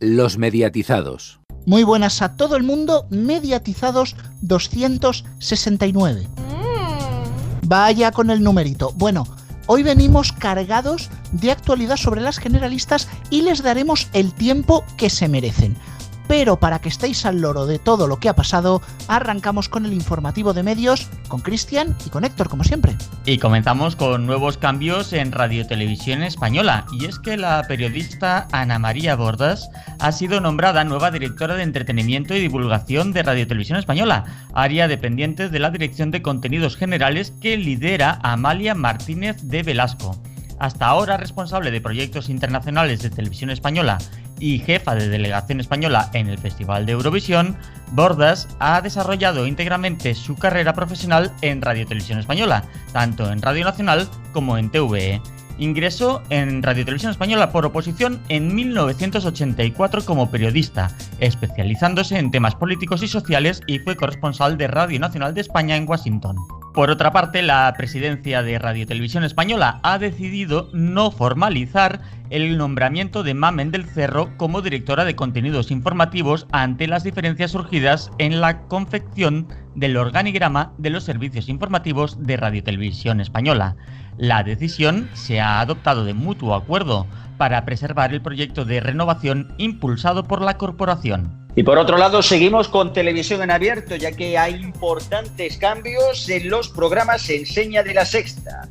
Los mediatizados. Muy buenas a todo el mundo, mediatizados 269. Vaya con el numerito. Bueno, hoy venimos cargados de actualidad sobre las generalistas y les daremos el tiempo que se merecen. Pero para que estéis al loro de todo lo que ha pasado, arrancamos con el informativo de medios, con Cristian y con Héctor, como siempre. Y comenzamos con nuevos cambios en Radio Televisión Española. Y es que la periodista Ana María Bordas ha sido nombrada nueva directora de entretenimiento y divulgación de Radio Televisión Española, área dependiente de la Dirección de Contenidos Generales que lidera Amalia Martínez de Velasco. Hasta ahora responsable de proyectos internacionales de televisión española y jefa de delegación española en el Festival de Eurovisión, Bordas ha desarrollado íntegramente su carrera profesional en Radio Televisión Española, tanto en Radio Nacional como en TVE. Ingresó en Radio Televisión Española por oposición en 1984 como periodista, especializándose en temas políticos y sociales y fue corresponsal de Radio Nacional de España en Washington. Por otra parte, la presidencia de Radio Televisión Española ha decidido no formalizar el nombramiento de Mamen del Cerro como directora de contenidos informativos ante las diferencias surgidas en la confección del organigrama de los servicios informativos de Radio Televisión Española. La decisión se ha adoptado de mutuo acuerdo para preservar el proyecto de renovación impulsado por la corporación. Y por otro lado, seguimos con televisión en abierto, ya que hay importantes cambios en los programas Enseña de la Sexta.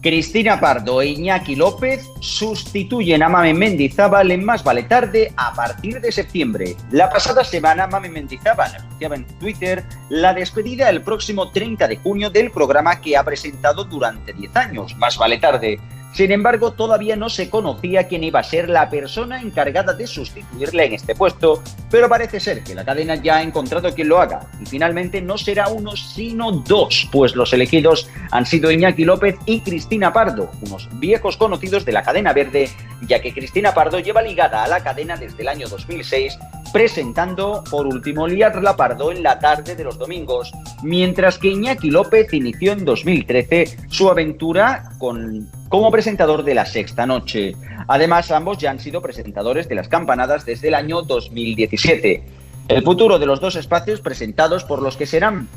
Cristina Pardo e Iñaki López sustituyen a Mame Mendizábal en Más Vale Tarde a partir de septiembre. La pasada semana, Mame Mendizábal anunciaba en Twitter la despedida el próximo 30 de junio del programa que ha presentado durante 10 años, Más Vale Tarde sin embargo, todavía no se conocía quién iba a ser la persona encargada de sustituirle en este puesto, pero parece ser que la cadena ya ha encontrado quien lo haga, y finalmente no será uno sino dos, pues los elegidos han sido Iñaki López y Cristina Pardo, unos viejos conocidos de la cadena verde, ya que Cristina Pardo lleva ligada a la cadena desde el año 2006, presentando por último Liar Pardo en la tarde de los domingos, mientras que Iñaki López inició en 2013 su aventura con como presentador de La Sexta Noche. Además, ambos ya han sido presentadores de las campanadas desde el año 2017. El futuro de los dos espacios presentados por los que serán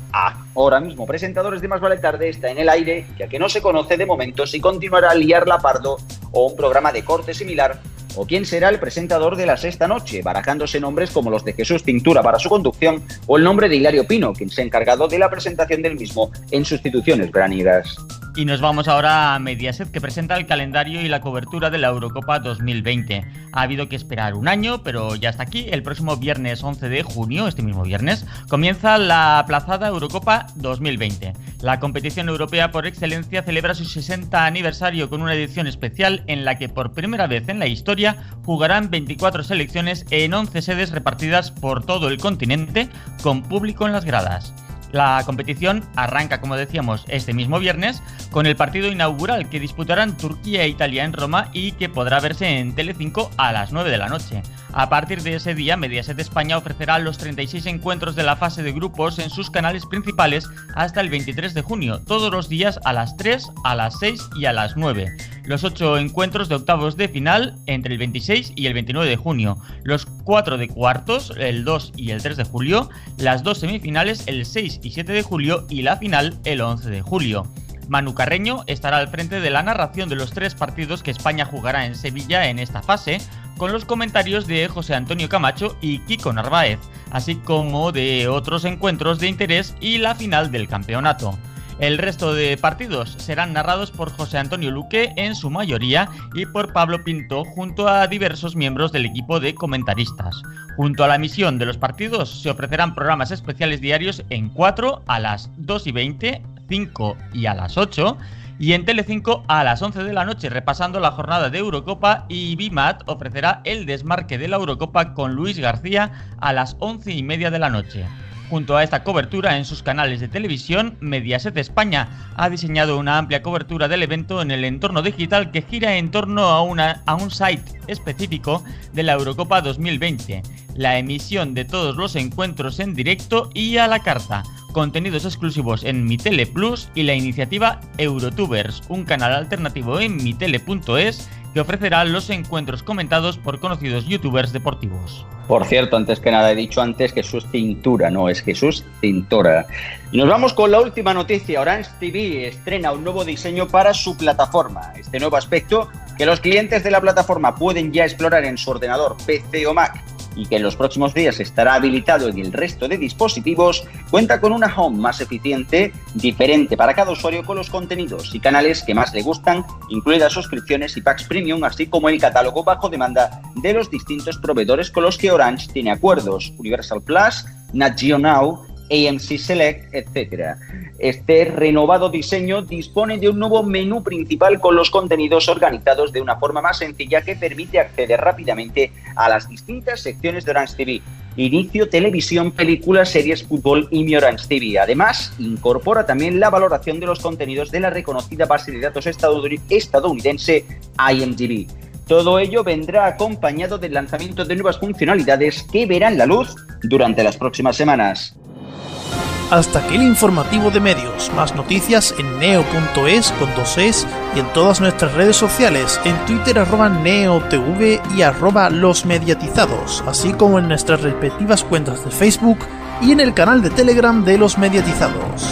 ahora mismo presentadores de Más Vale Tarde está en el aire, ya que no se conoce de momento si continuará Liar Pardo o un programa de corte similar o quién será el presentador de la sexta noche, barajándose nombres como los de Jesús Pintura para su conducción o el nombre de Hilario Pino, quien se ha encargado de la presentación del mismo en sustituciones veraniegas. Y nos vamos ahora a Mediaset, que presenta el calendario y la cobertura de la Eurocopa 2020. Ha habido que esperar un año, pero ya está aquí. El próximo viernes 11 de junio, este mismo viernes, comienza la aplazada Eurocopa 2020. La competición europea por excelencia celebra su 60 aniversario con una edición especial en la que por primera vez en la historia jugarán 24 selecciones en 11 sedes repartidas por todo el continente, con público en las gradas. La competición arranca, como decíamos, este mismo viernes con el partido inaugural que disputarán Turquía e Italia en Roma y que podrá verse en Telecinco a las 9 de la noche. A partir de ese día, Mediaset España ofrecerá los 36 encuentros de la fase de grupos en sus canales principales hasta el 23 de junio, todos los días a las 3, a las 6 y a las 9. Los 8 encuentros de octavos de final entre el 26 y el 29 de junio, los 4 de cuartos el 2 y el 3 de julio, las dos semifinales el 6 y 7 de julio y la final el 11 de julio. Manu Carreño estará al frente de la narración de los tres partidos que España jugará en Sevilla en esta fase, con los comentarios de José Antonio Camacho y Kiko Narváez, así como de otros encuentros de interés y la final del campeonato. El resto de partidos serán narrados por José Antonio Luque en su mayoría y por Pablo Pinto junto a diversos miembros del equipo de comentaristas. Junto a la emisión de los partidos se ofrecerán programas especiales diarios en 4 a las 2 y 20, 5 y a las 8 y en Telecinco a las 11 de la noche repasando la jornada de Eurocopa y Bimat ofrecerá el desmarque de la Eurocopa con Luis García a las 11 y media de la noche. Junto a esta cobertura en sus canales de televisión, Mediaset España ha diseñado una amplia cobertura del evento en el entorno digital que gira en torno a, a un site específico de la Eurocopa 2020, la emisión de todos los encuentros en directo y a la carta, contenidos exclusivos en Mitele Plus y la iniciativa Eurotubers, un canal alternativo en mitele.es que ofrecerá los encuentros comentados por conocidos youtubers deportivos. Por cierto, antes que nada he dicho antes que Jesús Cintura, no, es Jesús Cintora. Y nos vamos con la última noticia. Orange TV estrena un nuevo diseño para su plataforma. Este nuevo aspecto que los clientes de la plataforma pueden ya explorar en su ordenador, PC o Mac y que en los próximos días estará habilitado en el resto de dispositivos, cuenta con una home más eficiente, diferente para cada usuario con los contenidos y canales que más le gustan, incluidas suscripciones y packs premium, así como el catálogo bajo demanda de los distintos proveedores con los que Orange tiene acuerdos, Universal Plus, Nat Geo Now, AMC Select, etc. Este renovado diseño dispone de un nuevo menú principal con los contenidos organizados de una forma más sencilla que permite acceder rápidamente a las distintas secciones de Orange TV. Inicio, televisión, películas, series, fútbol y mi Orange TV. Además, incorpora también la valoración de los contenidos de la reconocida base de datos estadounidense IMDb. Todo ello vendrá acompañado del lanzamiento de nuevas funcionalidades que verán la luz durante las próximas semanas. Hasta aquí el informativo de medios. Más noticias en neo.es con dos es y en todas nuestras redes sociales, en Twitter arroba neotv y arroba los mediatizados, así como en nuestras respectivas cuentas de Facebook y en el canal de Telegram de los mediatizados.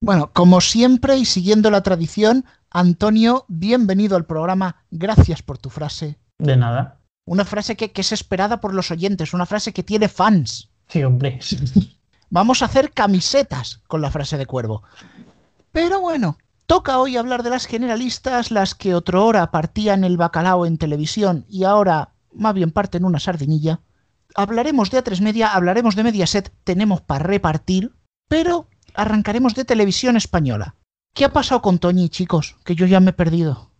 Bueno, como siempre y siguiendo la tradición, Antonio, bienvenido al programa. Gracias por tu frase. De nada. Una frase que, que es esperada por los oyentes, una frase que tiene fans. Sí, hombre. Vamos a hacer camisetas con la frase de cuervo. Pero bueno, toca hoy hablar de las generalistas, las que otrora partían el bacalao en televisión y ahora más bien parten una sardinilla. Hablaremos de A3 Media, hablaremos de Mediaset, tenemos para repartir, pero arrancaremos de televisión española. ¿Qué ha pasado con Toñi, chicos? Que yo ya me he perdido.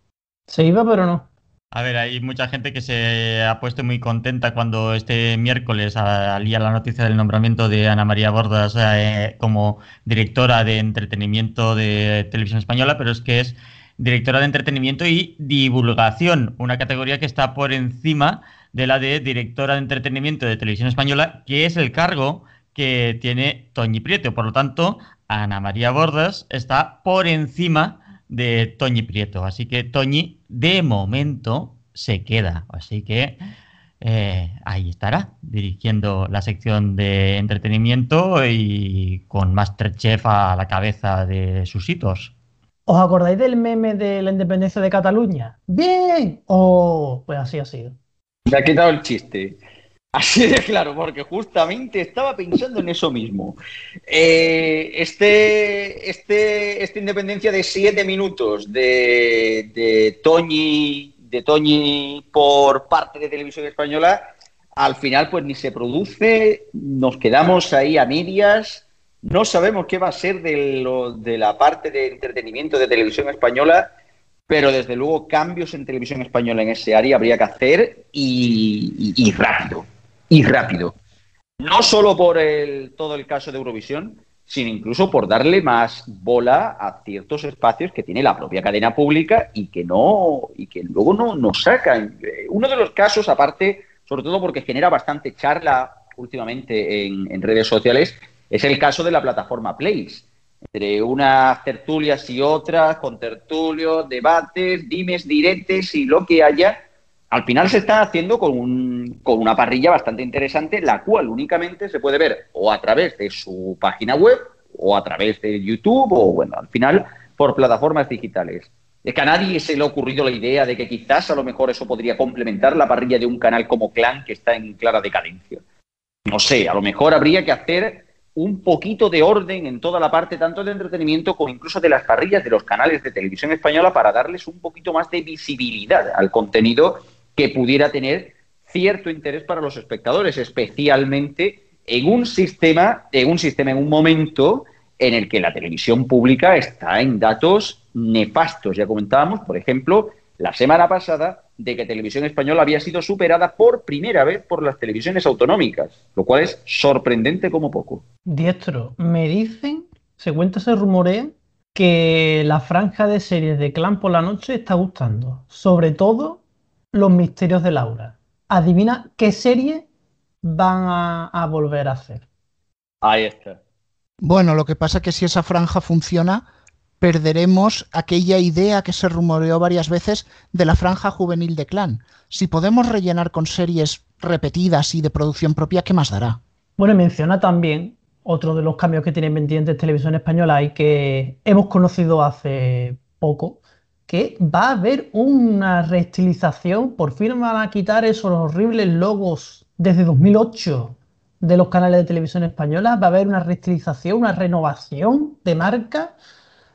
Se iba, pero no. A ver, hay mucha gente que se ha puesto muy contenta cuando este miércoles salía la noticia del nombramiento de Ana María Bordas eh, como directora de entretenimiento de Televisión Española, pero es que es directora de entretenimiento y divulgación, una categoría que está por encima de la de directora de entretenimiento de Televisión Española, que es el cargo que tiene Toñi Prieto. Por lo tanto, Ana María Bordas está por encima de Toñi Prieto. Así que Toñi, de momento, se queda. Así que eh, ahí estará, dirigiendo la sección de entretenimiento y con Masterchef a la cabeza de sus hitos. ¿Os acordáis del meme de la independencia de Cataluña? ¡Bien! Oh, pues así ha sido. Me ha quitado el chiste. Así de claro, porque justamente estaba pensando en eso mismo. Eh, este, este, esta independencia de siete minutos de, de, Toñi, de Toñi por parte de Televisión Española, al final pues ni se produce, nos quedamos ahí a medias, no sabemos qué va a ser de, lo, de la parte de entretenimiento de Televisión Española, pero desde luego cambios en Televisión Española en ese área habría que hacer y, rápido y rápido. No solo por el, todo el caso de Eurovisión, sino incluso por darle más bola a ciertos espacios que tiene la propia cadena pública y que no y que luego no nos sacan. Uno de los casos, aparte, sobre todo porque genera bastante charla últimamente en, en redes sociales, es el caso de la plataforma Place. Entre unas tertulias y otras, con tertulios, debates, dimes, diretes y lo que haya, al final se está haciendo con, un, con, una parrilla bastante interesante, la cual únicamente se puede ver o a través de su página web o a través de YouTube o, bueno, al final por plataformas digitales. Es que a nadie se le ha ocurrido la idea de que quizás a lo mejor eso podría complementar la parrilla de un canal como Clan que está en clara decadencia. No sé, a lo mejor habría que hacer un poquito de orden en toda la parte tanto de entretenimiento como incluso de las parrillas de los canales de televisión española para darles un poquito más de visibilidad al contenido que pudiera tener cierto interés para los espectadores, especialmente en un sistema, en un sistema, en un momento en el que la televisión pública está en datos nefastos. Ya comentábamos, por ejemplo, la semana pasada de que Televisión Española había sido superada por primera vez por las televisiones autonómicas, lo cual es sorprendente como poco. Diestro, me dicen, se cuenta, se rumorea que la franja de series de Clan por la noche está gustando, sobre todo los misterios de Laura. Adivina qué serie van a, a, volver a hacer. Ahí está. Bueno, lo que pasa es que si esa franja funciona, perderemos aquella idea que se rumoreó varias veces de la franja juvenil de clan. Si podemos rellenar con series repetidas y de producción propia, ¿qué más dará? Bueno, menciona también otro de los cambios que tiene pendientes Televisión Española y que hemos conocido hace poco, que va a haber una reestilización, por fin van a quitar esos horribles logos desde 2008 de los canales de televisión española, va a haber una reestilización, una renovación de marca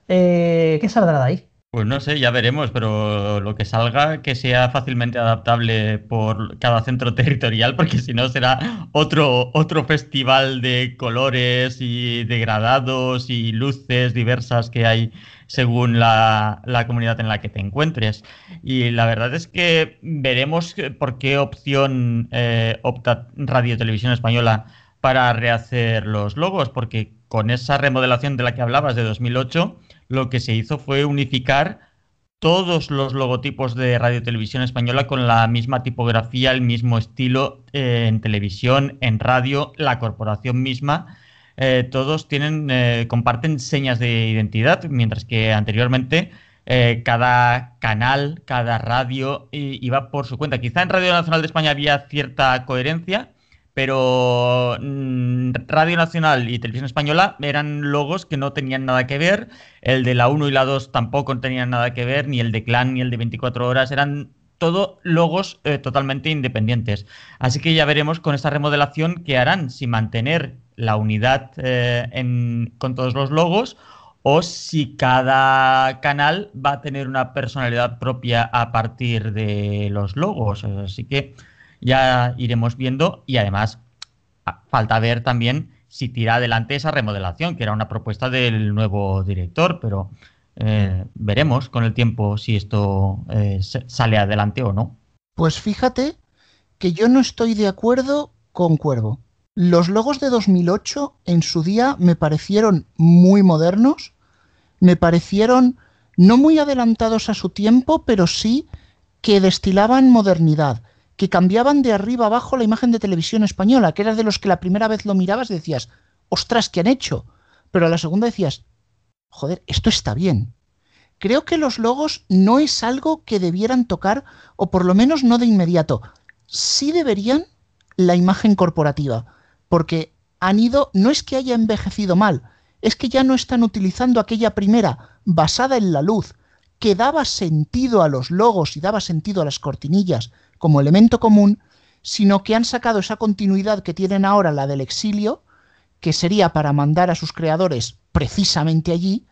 eh, ¿Qué saldrá de ahí? Pues no sé, ya veremos, pero lo que salga que sea fácilmente adaptable por cada centro territorial, porque si no será otro, otro festival de colores y degradados y luces diversas que hay según la, comunidad en la que te encuentres. Y la verdad es que veremos por qué opción eh, opta Radio Televisión Española para rehacer los logos, porque con esa remodelación de la que hablabas de 2008, lo que se hizo fue unificar todos los logotipos de Radio Televisión Española con la misma tipografía, el mismo estilo eh, en televisión, en radio, la corporación misma. Eh, todos tienen, eh, comparten señas de identidad, mientras que anteriormente cada canal, cada radio iba por su cuenta. Quizá en Radio Nacional de España había cierta coherencia, pero mm, Radio Nacional y Televisión Española eran logos que no tenían nada que ver, el de la 1 y la 2 tampoco tenían nada que ver, ni el de Clan ni el de 24 horas, eran todo logos eh, totalmente independientes. Así que ya veremos con esta remodelación qué harán, si mantener la unidad eh, con todos los logos o si cada canal va a tener una personalidad propia a partir de los logos. Así que ya iremos viendo y además falta ver también si tira adelante esa remodelación, que era una propuesta del nuevo director, pero eh, veremos con el tiempo si esto eh, sale adelante o no. Pues fíjate que yo no estoy de acuerdo con Cuervo. Los logos de 2008 en su día me parecieron muy modernos, me parecieron no muy adelantados a su tiempo, pero sí que destilaban modernidad que cambiaban de arriba abajo la imagen de televisión española, que era de los que la primera vez lo mirabas decías, ostras, ¿qué han hecho? Pero a la segunda decías, joder, esto está bien. Creo que los logos no es algo que debieran tocar, o por lo menos no de inmediato. Sí deberían la imagen corporativa, porque han ido, no es que haya envejecido mal, es que ya no están utilizando aquella primera, basada en la luz, que daba sentido a los logos y daba sentido a las cortinillas, como elemento común, sino que han sacado esa continuidad que tienen ahora la del exilio, que sería para mandar a sus creadores precisamente allí,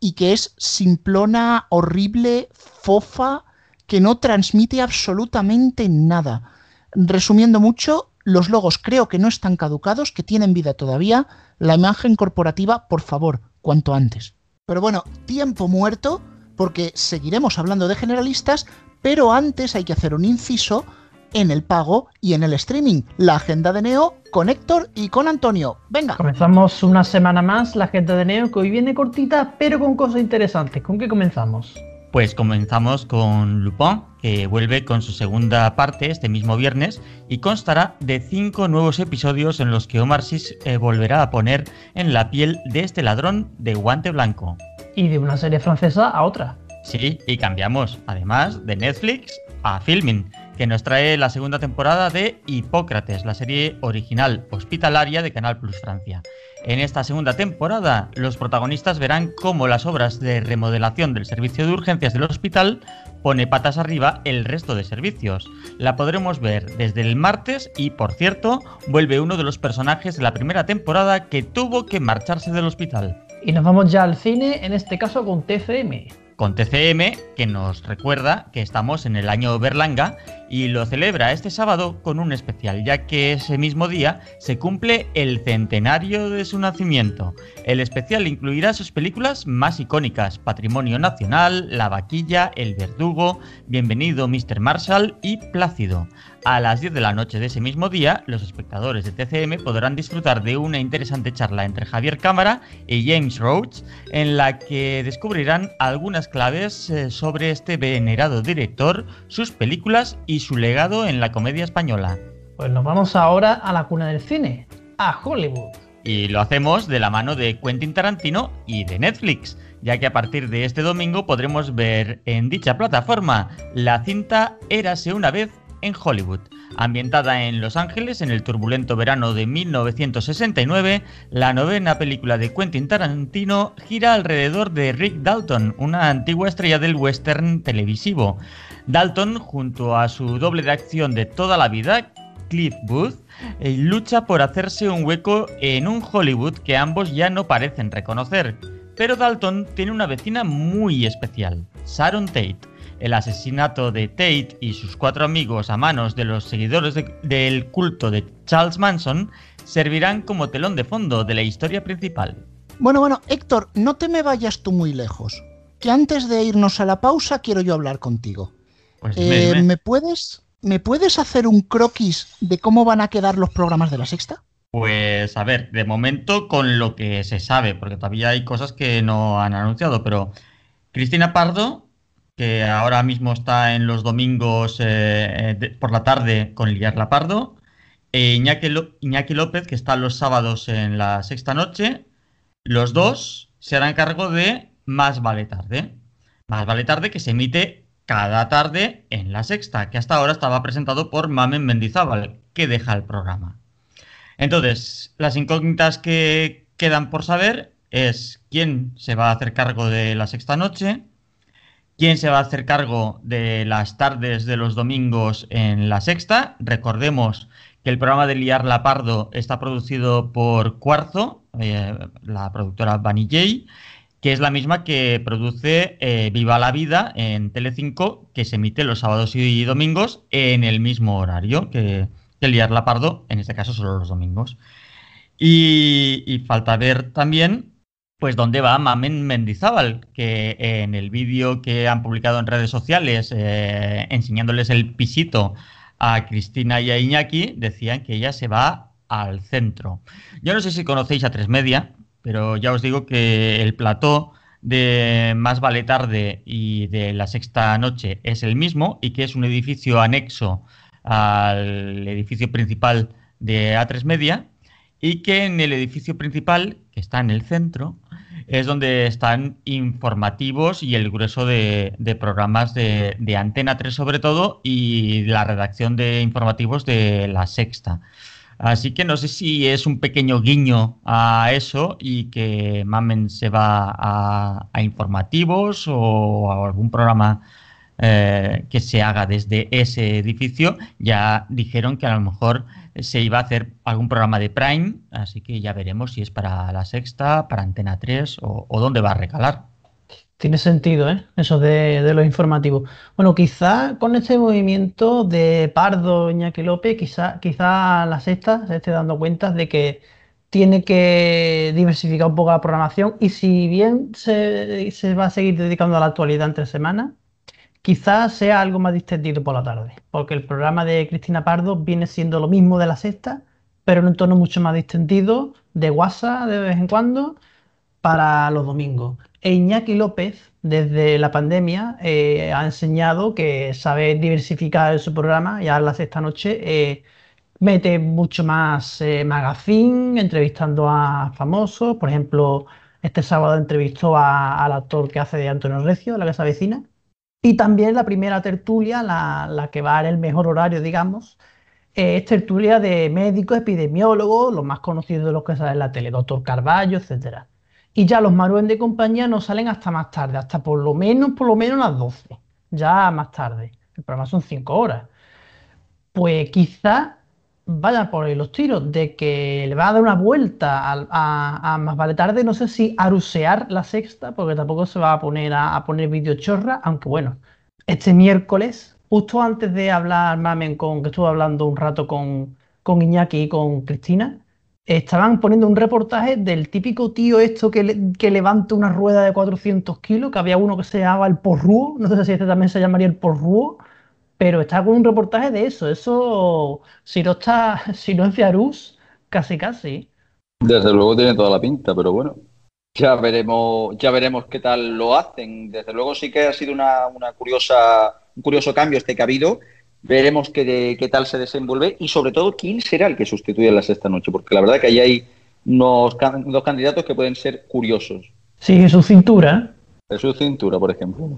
y que es simplona, horrible, fofa, que no transmite absolutamente nada. Resumiendo mucho, los logos creo que no están caducados, que tienen vida todavía. La imagen corporativa, por favor, cuanto antes. Pero bueno, tiempo muerto, porque seguiremos hablando de generalistas, pero antes hay que hacer un inciso en el pago y en el streaming. La agenda de Neo con Héctor y con Antonio. Venga. Comenzamos una semana más la agenda de Neo que hoy viene cortita pero con cosas interesantes. ¿Con qué comenzamos? Pues comenzamos con Lupin, que vuelve con su segunda parte este mismo viernes y constará de cinco nuevos episodios en los que Omar Sis eh, volverá a poner en la piel de este ladrón de guante blanco. Y de una serie francesa a otra. Sí, y cambiamos además de Netflix a Filming, que nos trae la segunda temporada de Hipócrates, la serie original hospitalaria de Canal Plus Francia. En esta segunda temporada, los protagonistas verán cómo las obras de remodelación del servicio de urgencias del hospital pone patas arriba el resto de servicios. La podremos ver desde el martes y, por cierto, vuelve uno de los personajes de la primera temporada que tuvo que marcharse del hospital. Y nos vamos ya al cine, en este caso con TFM con TCM, que nos recuerda que estamos en el año Berlanga y lo celebra este sábado con un especial, ya que ese mismo día se cumple el centenario de su nacimiento. El especial incluirá sus películas más icónicas, Patrimonio Nacional, La Vaquilla, El Verdugo, Bienvenido Mr. Marshall y Plácido. A las 10 de la noche de ese mismo día, los espectadores de TCM podrán disfrutar de una interesante charla entre Javier Cámara y James Rhodes, en la que descubrirán algunas claves eh, sobre este venerado director, sus películas y su legado en la comedia española. Pues nos vamos ahora a la cuna del cine, a Hollywood. Y lo hacemos de la mano de Quentin Tarantino y de Netflix, ya que a partir de este domingo podremos ver en dicha plataforma la cinta Érase una vez en Hollywood. Ambientada en Los Ángeles en el turbulento verano de 1969, la novena película de Quentin Tarantino gira alrededor de Rick Dalton, una antigua estrella del western televisivo. Dalton, junto a su doble de acción de toda la vida, Cliff Booth, eh, lucha por hacerse un hueco en un Hollywood que ambos ya no parecen reconocer. Pero Dalton tiene una vecina muy especial, Sharon Tate. El asesinato de Tate y sus cuatro amigos a manos de los seguidores del culto de Charles Manson servirán como telón de fondo de la historia principal. Bueno, bueno, Héctor, no te me vayas tú muy lejos, que antes de irnos a la pausa quiero yo hablar contigo. Pues eh, ¿Me puedes ¿me puedes hacer un croquis de cómo van a quedar los programas de la sexta? Pues a ver, de momento con lo que se sabe, porque todavía hay cosas que no han anunciado, pero Cristina Pardo, que ahora mismo está en los domingos eh, por la tarde con Liar Pardo, e Iñaki, Iñaki López, que está los sábados en la sexta noche, los dos se harán cargo de Más vale tarde. Más vale tarde que se emite cada tarde en la sexta, que hasta ahora estaba presentado por Mamen Mendizábal, que deja el programa. Entonces, las incógnitas que quedan por saber es quién se va a hacer cargo de la sexta noche, quién se va a hacer cargo de las tardes de los domingos en la sexta. Recordemos que el programa de Liar Lapardo está producido por Cuarzo, eh, la productora J que es la misma que produce eh, Viva la Vida en Telecinco, que se emite los sábados y domingos en el mismo horario que, Liar La Pardo, en este caso solo los domingos. Y, falta ver también pues dónde va Mamen Mendizábal, que en el vídeo que han publicado en redes sociales eh, enseñándoles el pisito a Cristina y a Iñaki, decían que ella se va al centro. Yo no sé si conocéis a Tres Media, pero ya os digo que el plató de Más vale tarde y de la sexta noche es el mismo y que es un edificio anexo al edificio principal de A3 Media y que en el edificio principal, que está en el centro, es donde están informativos y el grueso de, programas de, Antena 3 sobre todo y la redacción de informativos de la sexta. Así que no sé si es un pequeño guiño a eso y que Mamen se va a, informativos o a algún programa eh, que se haga desde ese edificio. Ya dijeron que a lo mejor se iba a hacer algún programa de Prime, así que ya veremos si es para la sexta, para Antena 3 o, dónde va a recalar. Tiene sentido, ¿eh? Eso de, de los informativos. Bueno, quizá con este movimiento de Pardo, Iñaki López, quizá, quizá la sexta se esté dando cuenta de que tiene que diversificar un poco la programación y si bien se, va a seguir dedicando a la actualidad entre semanas, quizás sea algo más distendido por la tarde, porque el programa de Cristina Pardo viene siendo lo mismo de la sexta, pero en un tono mucho más distendido, de WhatsApp de vez en cuando, para los domingos. E Iñaki López, desde la pandemia, eh, ha enseñado que sabe diversificar su programa. Ya la sexta noche eh, mete mucho más eh, magazine, entrevistando a famosos. Por ejemplo, este sábado entrevistó al actor que hace de Antonio Recio, la Casa Vecina. Y también la primera tertulia, la, que va en el mejor horario, digamos, es tertulia de médicos, epidemiólogos, los más conocidos de los que salen en la tele, doctor Carballo, etcétera y ya los Maruen de compañía no salen hasta más tarde, hasta por lo menos, por lo menos las 12, ya más tarde. El programa son 5 horas. Pues quizá vayan por ahí los tiros de que le va a dar una vuelta a, más vale tarde, no sé si arusear la sexta, porque tampoco se va a poner a, poner vídeo chorra, aunque bueno, este miércoles, justo antes de hablar Mamen con, que estuve hablando un rato con, con Iñaki y con Cristina, estaban poniendo un reportaje del típico tío esto que, que levanta una rueda de 400 kilos, que había uno que se llamaba el porrúo, no sé si este también se llamaría el porrúo, pero está con un reportaje de eso. Eso, si no está, si no es Fiarús, casi casi. Desde luego tiene toda la pinta, pero bueno. Ya veremos, ya veremos qué tal lo hacen. Desde luego sí que ha sido una, una curiosa, un curioso cambio este que ha habido Veremos qué, qué tal se desenvuelve y sobre todo quién será el que sustituye a la sexta noche, porque la verdad que ahí hay unos dos candidatos que pueden ser curiosos. Sí, su cintura. Jesús Cintura, por ejemplo.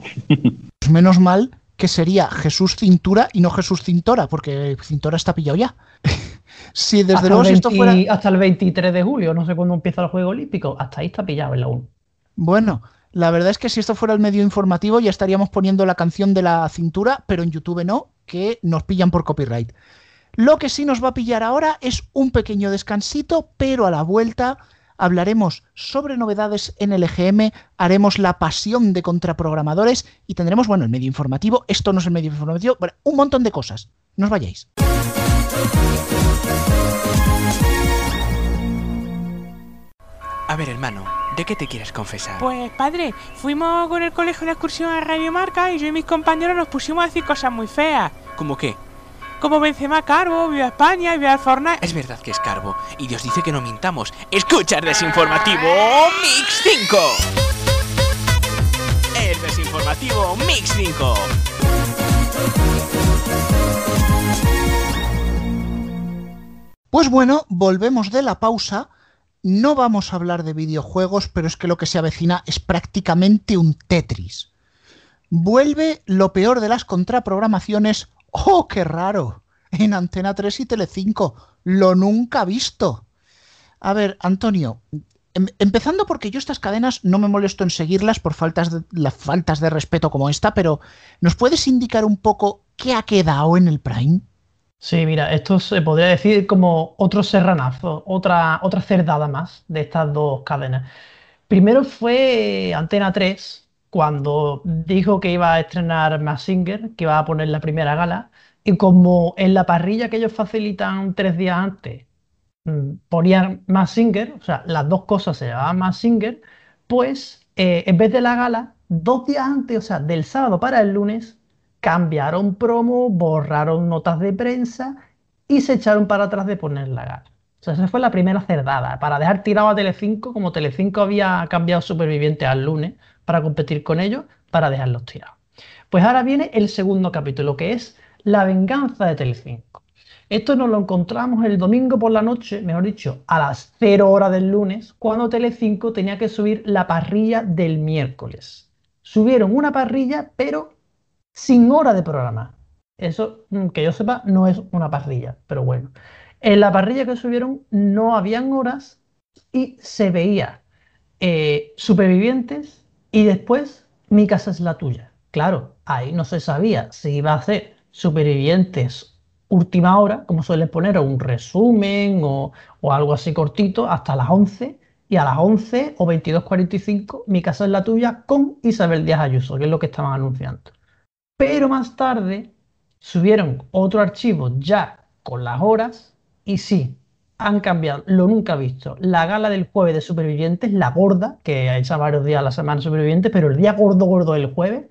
Menos mal que sería Jesús Cintura y no Jesús Cintora, porque Cintora está pillado ya. si desde hasta luego esto 20 fuera... Hasta el 23 de julio, no sé cuándo empieza el Juego Olímpico. Hasta ahí está pillado en la 1. Bueno, la verdad es que si esto fuera el medio informativo ya estaríamos poniendo la canción de la cintura, pero en YouTube no, que nos pillan por copyright. Lo que sí nos va a pillar ahora es un pequeño descansito, pero a la vuelta hablaremos sobre novedades en el EGM, haremos la pasión de contraprogramadores y tendremos, bueno, el medio informativo, esto no es el medio informativo, bueno, un montón de cosas. No os vayáis. A ver, hermano, ¿de qué te quieres confesar? Pues padre, fuimos con el colegio de excursión a Radio Marca y yo y mis compañeros nos pusimos a decir cosas muy feas. ¿Cómo qué? Como Benzema Carbo, Viva España y Viva Fortnite. Es verdad que es Carbo, y Dios dice que no mintamos. ¡Escucha el desinformativo Mix 5! El desinformativo Mix 5. Pues bueno, volvemos de la pausa. No vamos a hablar de videojuegos, pero es que lo que se avecina es prácticamente un Tetris. Vuelve lo peor de las contraprogramaciones. ¡Oh, qué raro! En Antena 3 y Telecinco. Lo nunca visto. A ver, Antonio, em- empezando porque yo estas cadenas no me molesto en seguirlas por faltas de, las faltas de respeto como esta, pero ¿nos puedes indicar un poco qué ha quedado en el Prime? Sí, mira, esto se podría decir como otro serranazo, otra, otra cerdada más de estas dos cadenas. Primero fue Antena 3, cuando dijo que iba a estrenar Massinger, que iba a poner la primera gala, y como en la parrilla que ellos facilitan tres días antes mm, ponían Massinger, o sea, las dos cosas se llamaban Massinger, pues eh, en vez de la gala, dos días antes, o sea, del sábado para el lunes, cambiaron promo, borraron notas de prensa y se echaron para atrás de poner la gala. O sea, esa fue la primera cerdada, para dejar tirado a Telecinco, como Telecinco había cambiado Superviviente al lunes para competir con ellos, para dejarlos tirados. Pues ahora viene el segundo capítulo, que es La venganza de Telecinco. Esto nos lo encontramos el domingo por la noche, mejor dicho, a las 0 horas del lunes, cuando Telecinco tenía que subir la parrilla del miércoles. Subieron una parrilla, pero sin hora de programa. Eso, mm, que yo sepa, no es una parrilla, pero bueno. En la parrilla que subieron no habían horas y se veía eh, supervivientes y después mi casa es la tuya. Claro, ahí no se sabía si iba a hacer supervivientes última hora, como suele poner, un resumen o, o algo así cortito, hasta las 11 y a las 11 o 22.45 mi casa es la tuya con Isabel Díaz Ayuso, que es lo que estaban anunciando. Pero más tarde subieron otro archivo ya con las horas y sí, han cambiado lo nunca visto. La gala del jueves de Supervivientes, la gorda, que ha hecho varios días a la semana Supervivientes, pero el día gordo gordo del jueves,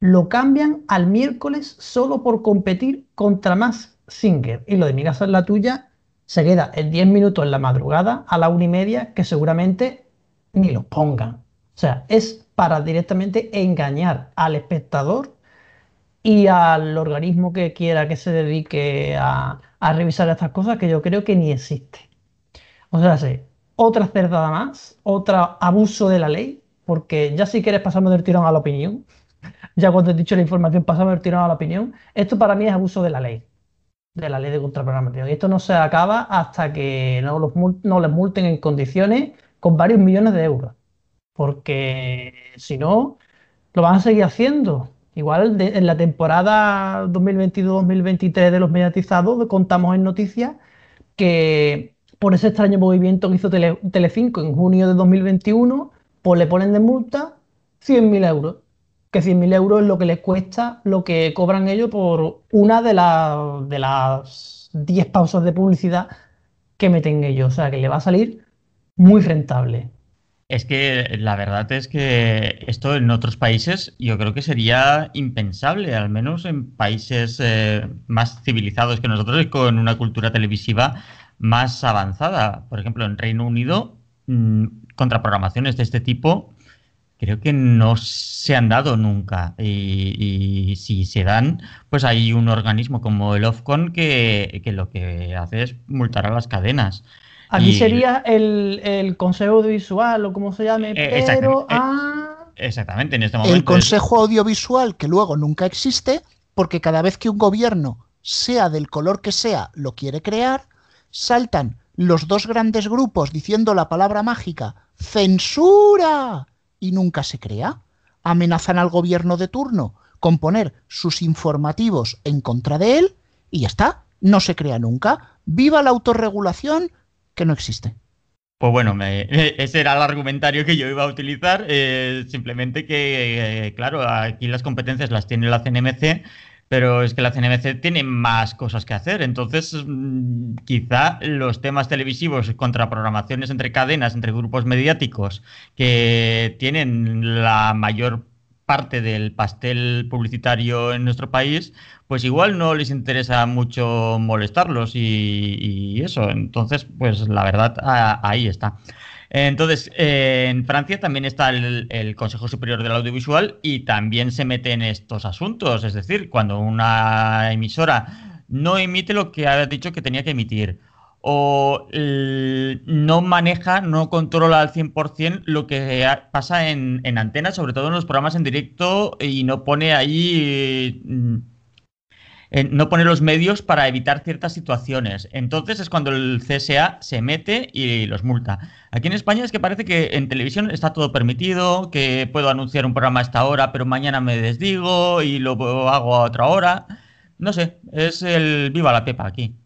lo cambian al miércoles solo por competir contra más Singer. Y lo de mi casa es la tuya se queda en 10 minutos en la madrugada a la una y media que seguramente ni lo pongan. O sea, es para directamente engañar al espectador y al organismo que quiera que se dedique a, a revisar estas cosas que yo creo que ni existe. O sea, sí, otra cerdada más, otro abuso de la ley, porque ya si quieres pasarme del tirón a la opinión, ya cuando he dicho la información pasamos del tirón a la opinión, esto para mí es abuso de la ley, de la ley de contraprogramación. Y esto no se acaba hasta que no, los, no les multen en condiciones con varios millones de euros, porque si no, lo van a seguir haciendo. Igual en la temporada 2022-2023 de los mediatizados contamos en noticias que por ese extraño movimiento que hizo Tele, Telecinco en junio de 2021, pues le ponen de multa 100.000 euros. Que 100.000 euros es lo que les cuesta lo que cobran ellos por una de, la, de las 10 pausas de publicidad que meten ellos. O sea que le va a salir muy rentable. Es que la verdad es que esto en otros países yo creo que sería impensable, al menos en países eh, más civilizados que nosotros y con una cultura televisiva más avanzada. Por ejemplo, en Reino Unido, mmm, contraprogramaciones de este tipo creo que no se han dado nunca. Y, si se dan, pues hay un organismo como el Ofcon que, que lo que hace es multar a las cadenas. Aquí Y- sería el, el consejo audiovisual o como se llame, Eh, pero... exactamente. Eh, ah, Exactamente, en este momento. El es- Consejo Audiovisual, que luego nunca existe, porque cada vez que un gobierno, sea del color que sea, lo quiere crear, saltan los dos grandes grupos diciendo la palabra mágica ¡Censura! y nunca se crea. Amenazan al gobierno de turno con poner sus informativos en contra de él y ya está, no se crea nunca. ¡Viva la autorregulación! Que no existe. Pues bueno, me- ese era el argumentario que yo iba a utilizar. eh, simplemente que, eh, claro, aquí las competencias las tiene la CNMC, pero es que la CNMC tiene más cosas que hacer. Entonces, mm, quizá los temas televisivos contra programaciones entre cadenas, entre grupos mediáticos, que tienen la mayor parte del pastel publicitario en nuestro país, pues igual no les interesa mucho molestarlos y, eso. Entonces, pues la verdad, ahí está. Entonces, eh, en Francia también está el, el Consejo Superior del Audiovisual y también se mete en estos asuntos. Es decir, cuando una emisora no emite lo que ha dicho que tenía que emitir o eh, no maneja, no controla al 100% lo que pasa en, en antena, sobre todo en los programas en directo, y no pone ahí, eh, no pone los medios para evitar ciertas situaciones. Entonces es cuando el CSA se mete y los multa. Aquí en España es que parece que en televisión está todo permitido, que puedo anunciar un programa a esta hora, pero mañana me desdigo y lo hago a otra hora. No sé, es el viva la pepa aquí.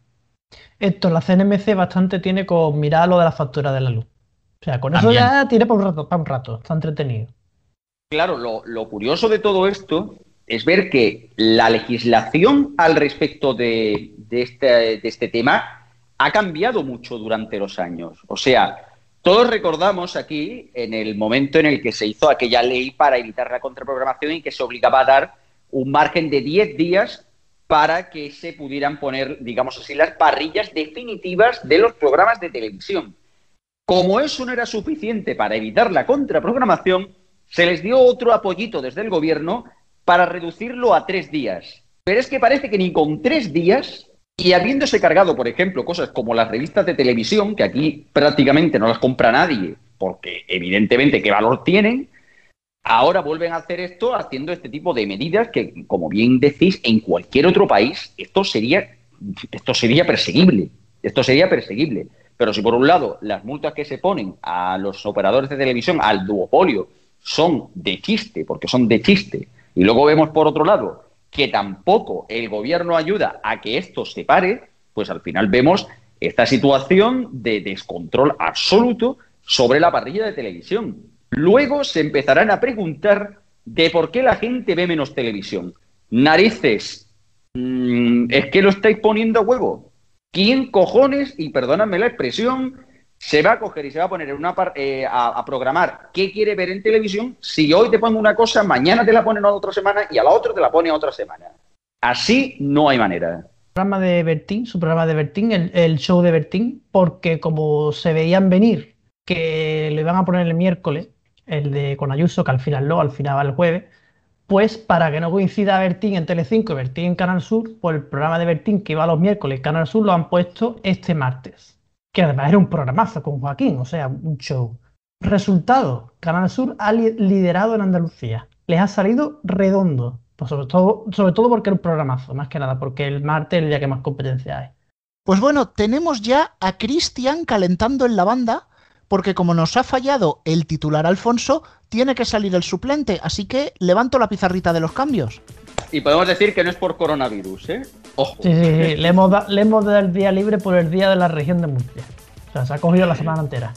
Esto, la CNMC bastante tiene con mirar lo de la factura de la luz. O sea, con eso ya tiene para un rato, para un rato, está entretenido. Claro, lo, lo curioso de todo esto es ver que la legislación al respecto de, de este, de este tema ha cambiado mucho durante los años. O sea, todos recordamos aquí en el momento en el que se hizo aquella ley para evitar la contraprogramación y que se obligaba a dar un margen de 10 días para que se pudieran poner, digamos así, las parrillas definitivas de los programas de televisión. Como eso no era suficiente para evitar la contraprogramación, se les dio otro apoyito desde el gobierno para reducirlo a tres días. Pero es que parece que ni con tres días, y habiéndose cargado, por ejemplo, cosas como las revistas de televisión, que aquí prácticamente no las compra nadie, porque evidentemente qué valor tienen, ahora vuelven a hacer esto haciendo este tipo de medidas que, como bien decís, en cualquier otro país esto sería, esto sería perseguible. Esto sería perseguible. Pero si por un lado las multas que se ponen a los operadores de televisión, al duopolio, son de chiste, porque son de chiste, y luego vemos por otro lado que tampoco el gobierno ayuda a que esto se pare, pues al final vemos esta situación de descontrol absoluto sobre la parrilla de televisión. Luego se empezarán a preguntar de por qué la gente ve menos televisión. Narices, mm, es que lo estáis poniendo a huevo. ¿Quién cojones, y perdóname la expresión, se va a coger y se va a poner en una eh, a, programar qué quiere ver en televisión si hoy te pongo una cosa, mañana te la ponen a otra semana y a la otra te la pone a otra semana? Así no hay manera. programa de Bertín, su programa de Bertín, el, el show de Bertín, porque como se veían venir que lo iban a poner el miércoles, el de con Ayuso, que al final no, al final va el jueves, pues para que no coincida Bertín en Telecinco y Bertín en Canal Sur, pues el programa de Bertín que iba los miércoles Canal Sur lo han puesto este martes, que además era un programazo con Joaquín, o sea, un show. Resultado, Canal Sur ha li- liderado en Andalucía, les ha salido redondo, pues sobre todo, sobre todo porque era un programazo, más que nada, porque el martes es el día que más competencia hay. Pues bueno, tenemos ya a Cristian calentando en la banda, porque como nos ha fallado el titular Alfonso, tiene que salir el suplente, así que levanto la pizarrita de los cambios. Y podemos decir que no es por coronavirus, ¿eh? Ojo. Sí, sí, sí, Le, hemos da- le hemos dado el día libre por el día de la región de Murcia. O sea, se ha cogido la semana entera.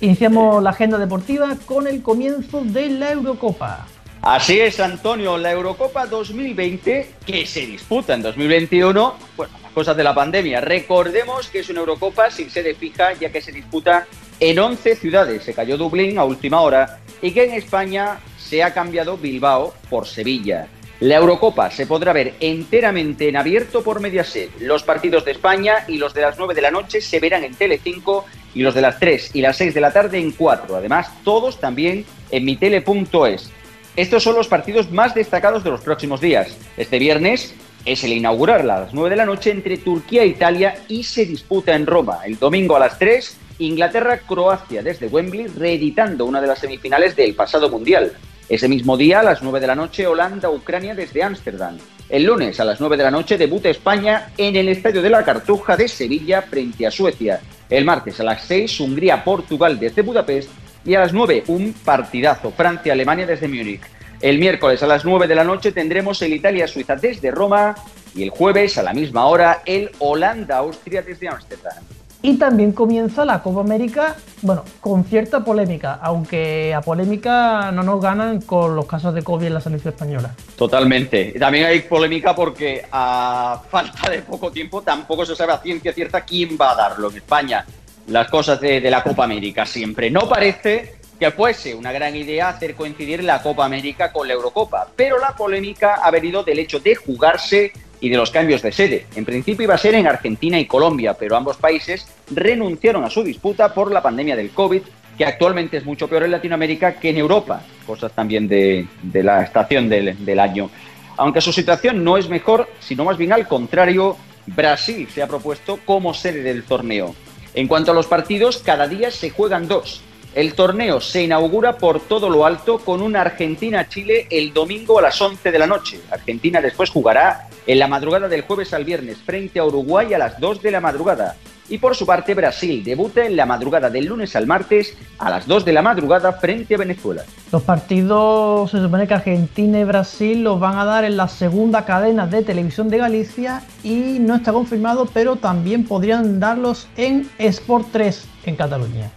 Iniciamos la agenda deportiva con el comienzo de la Eurocopa. Así es, Antonio, la Eurocopa 2020, que se disputa en 2021, bueno, las cosas de la pandemia. Recordemos que es una Eurocopa sin sede fija, ya que se disputa en 11 ciudades. Se cayó Dublín a última hora y que en España se ha cambiado Bilbao por Sevilla. La Eurocopa se podrá ver enteramente en abierto por Mediaset. Los partidos de España y los de las 9 de la noche se verán en Telecinco y los de las 3 y las 6 de la tarde en 4. Además, todos también en mitele.es. Estos son los partidos más destacados de los próximos días. Este viernes, es el inaugural a las 9 de la noche entre Turquía e Italia y se disputa en Roma. El domingo a las 3, Inglaterra-Croacia desde Wembley, reeditando una de las semifinales del pasado Mundial. Ese mismo día, a las 9 de la noche, Holanda-Ucrania desde Ámsterdam. El lunes a las 9 de la noche debuta España en el Estadio de la Cartuja de Sevilla frente a Suecia. El martes a las 6 Hungría-Portugal desde Budapest y a las 9 un partidazo Francia-Alemania desde Múnich. El miércoles a las 9 de la noche tendremos el Italia-Suiza desde Roma y el jueves a la misma hora el Holanda-Austria desde Ámsterdam. Y también comienza la Copa América, bueno, con cierta polémica, aunque a polémica no nos ganan con los casos de COVID en la selección española. Totalmente. También hay polémica porque a falta de poco tiempo tampoco se sabe a ciencia cierta quién va a darlo en España. Las cosas de, de la Copa América siempre. No parece que fuese una gran idea hacer coincidir la Copa América con la Eurocopa, pero la polémica ha venido del hecho de jugarse y de los cambios de sede. En principio iba a ser en Argentina y Colombia, pero ambos países renunciaron a su disputa por la pandemia del COVID, que actualmente es mucho peor en Latinoamérica que en Europa, cosas también de, la estación del, año. Aunque su situación no es mejor, sino más bien al contrario, Brasil se ha propuesto como sede del torneo. En cuanto a los partidos, cada día se juegan dos. El torneo se inaugura por todo lo alto con una Argentina-Chile el domingo a las 11 de la noche. Argentina después jugará en la madrugada del jueves al viernes frente a Uruguay a las 2 de la madrugada. Y por su parte, Brasil debuta en la madrugada del lunes al martes a las 2 de la madrugada frente a Venezuela. Los partidos, se supone que Argentina y Brasil los van a dar en la segunda cadena de televisión de Galicia y no está confirmado, pero también podrían darlos en Sport 3 en Cataluña.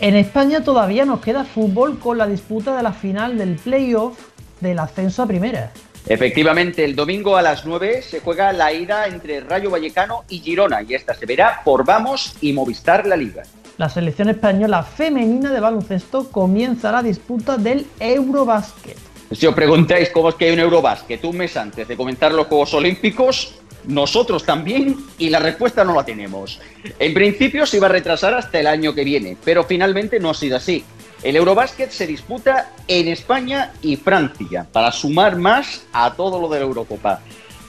En España todavía nos queda fútbol con la disputa de la final del playoff del ascenso a primera. Efectivamente, el domingo a las 9 se juega la ida entre Rayo Vallecano y Girona y esta se verá por Vamos y Movistar La Liga. La selección española femenina de baloncesto comienza la disputa del Eurobásquet. Si os preguntáis cómo es que hay un Eurobásquet un mes antes de comenzar los Juegos Olímpicos, nosotros también y la respuesta no la tenemos. En principio se iba a retrasar hasta el año que viene, pero finalmente no ha sido así. El Eurobásquet se disputa en España y Francia para sumar más a todo lo de la Eurocopa.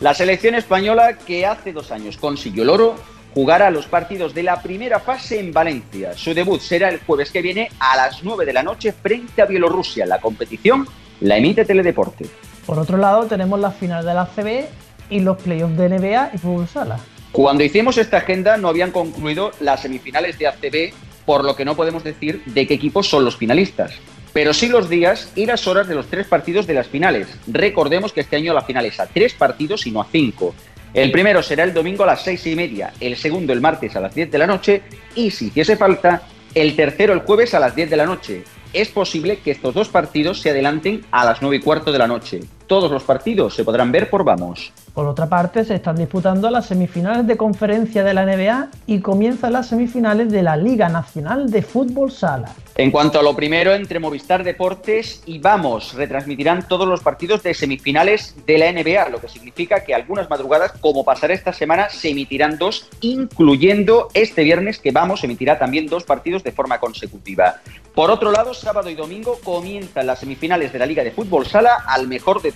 La selección española, que hace dos años consiguió el oro, jugará los partidos de la primera fase en Valencia. Su debut será el jueves que viene a las 9 de la noche frente a Bielorrusia. La competición la emite Teledeporte. Por otro lado, tenemos la final de la CB y los playoffs de NBA y fútbol sala. Cuando hicimos esta agenda no habían concluido las semifinales de ACB por lo que no podemos decir de qué equipos son los finalistas. Pero sí los días y las horas de los tres partidos de las finales. Recordemos que este año la final es a tres partidos y no a cinco. El primero será el domingo a las seis y media, el segundo el martes a las diez de la noche y, si hiciese falta, el tercero el jueves a las diez de la noche. Es posible que estos dos partidos se adelanten a las nueve y cuarto de la noche. Todos los partidos se podrán ver por Vamos. Por otra parte, se están disputando las semifinales de conferencia de la NBA y comienzan las semifinales de la Liga Nacional de Fútbol Sala. En cuanto a lo primero, entre Movistar Deportes y Vamos, retransmitirán todos los partidos de semifinales de la NBA, lo que significa que algunas madrugadas, como pasará esta semana, se emitirán dos, incluyendo este viernes que Vamos emitirá también dos partidos de forma consecutiva. Por otro lado, sábado y domingo comienzan las semifinales de la Liga de Fútbol Sala al mejor de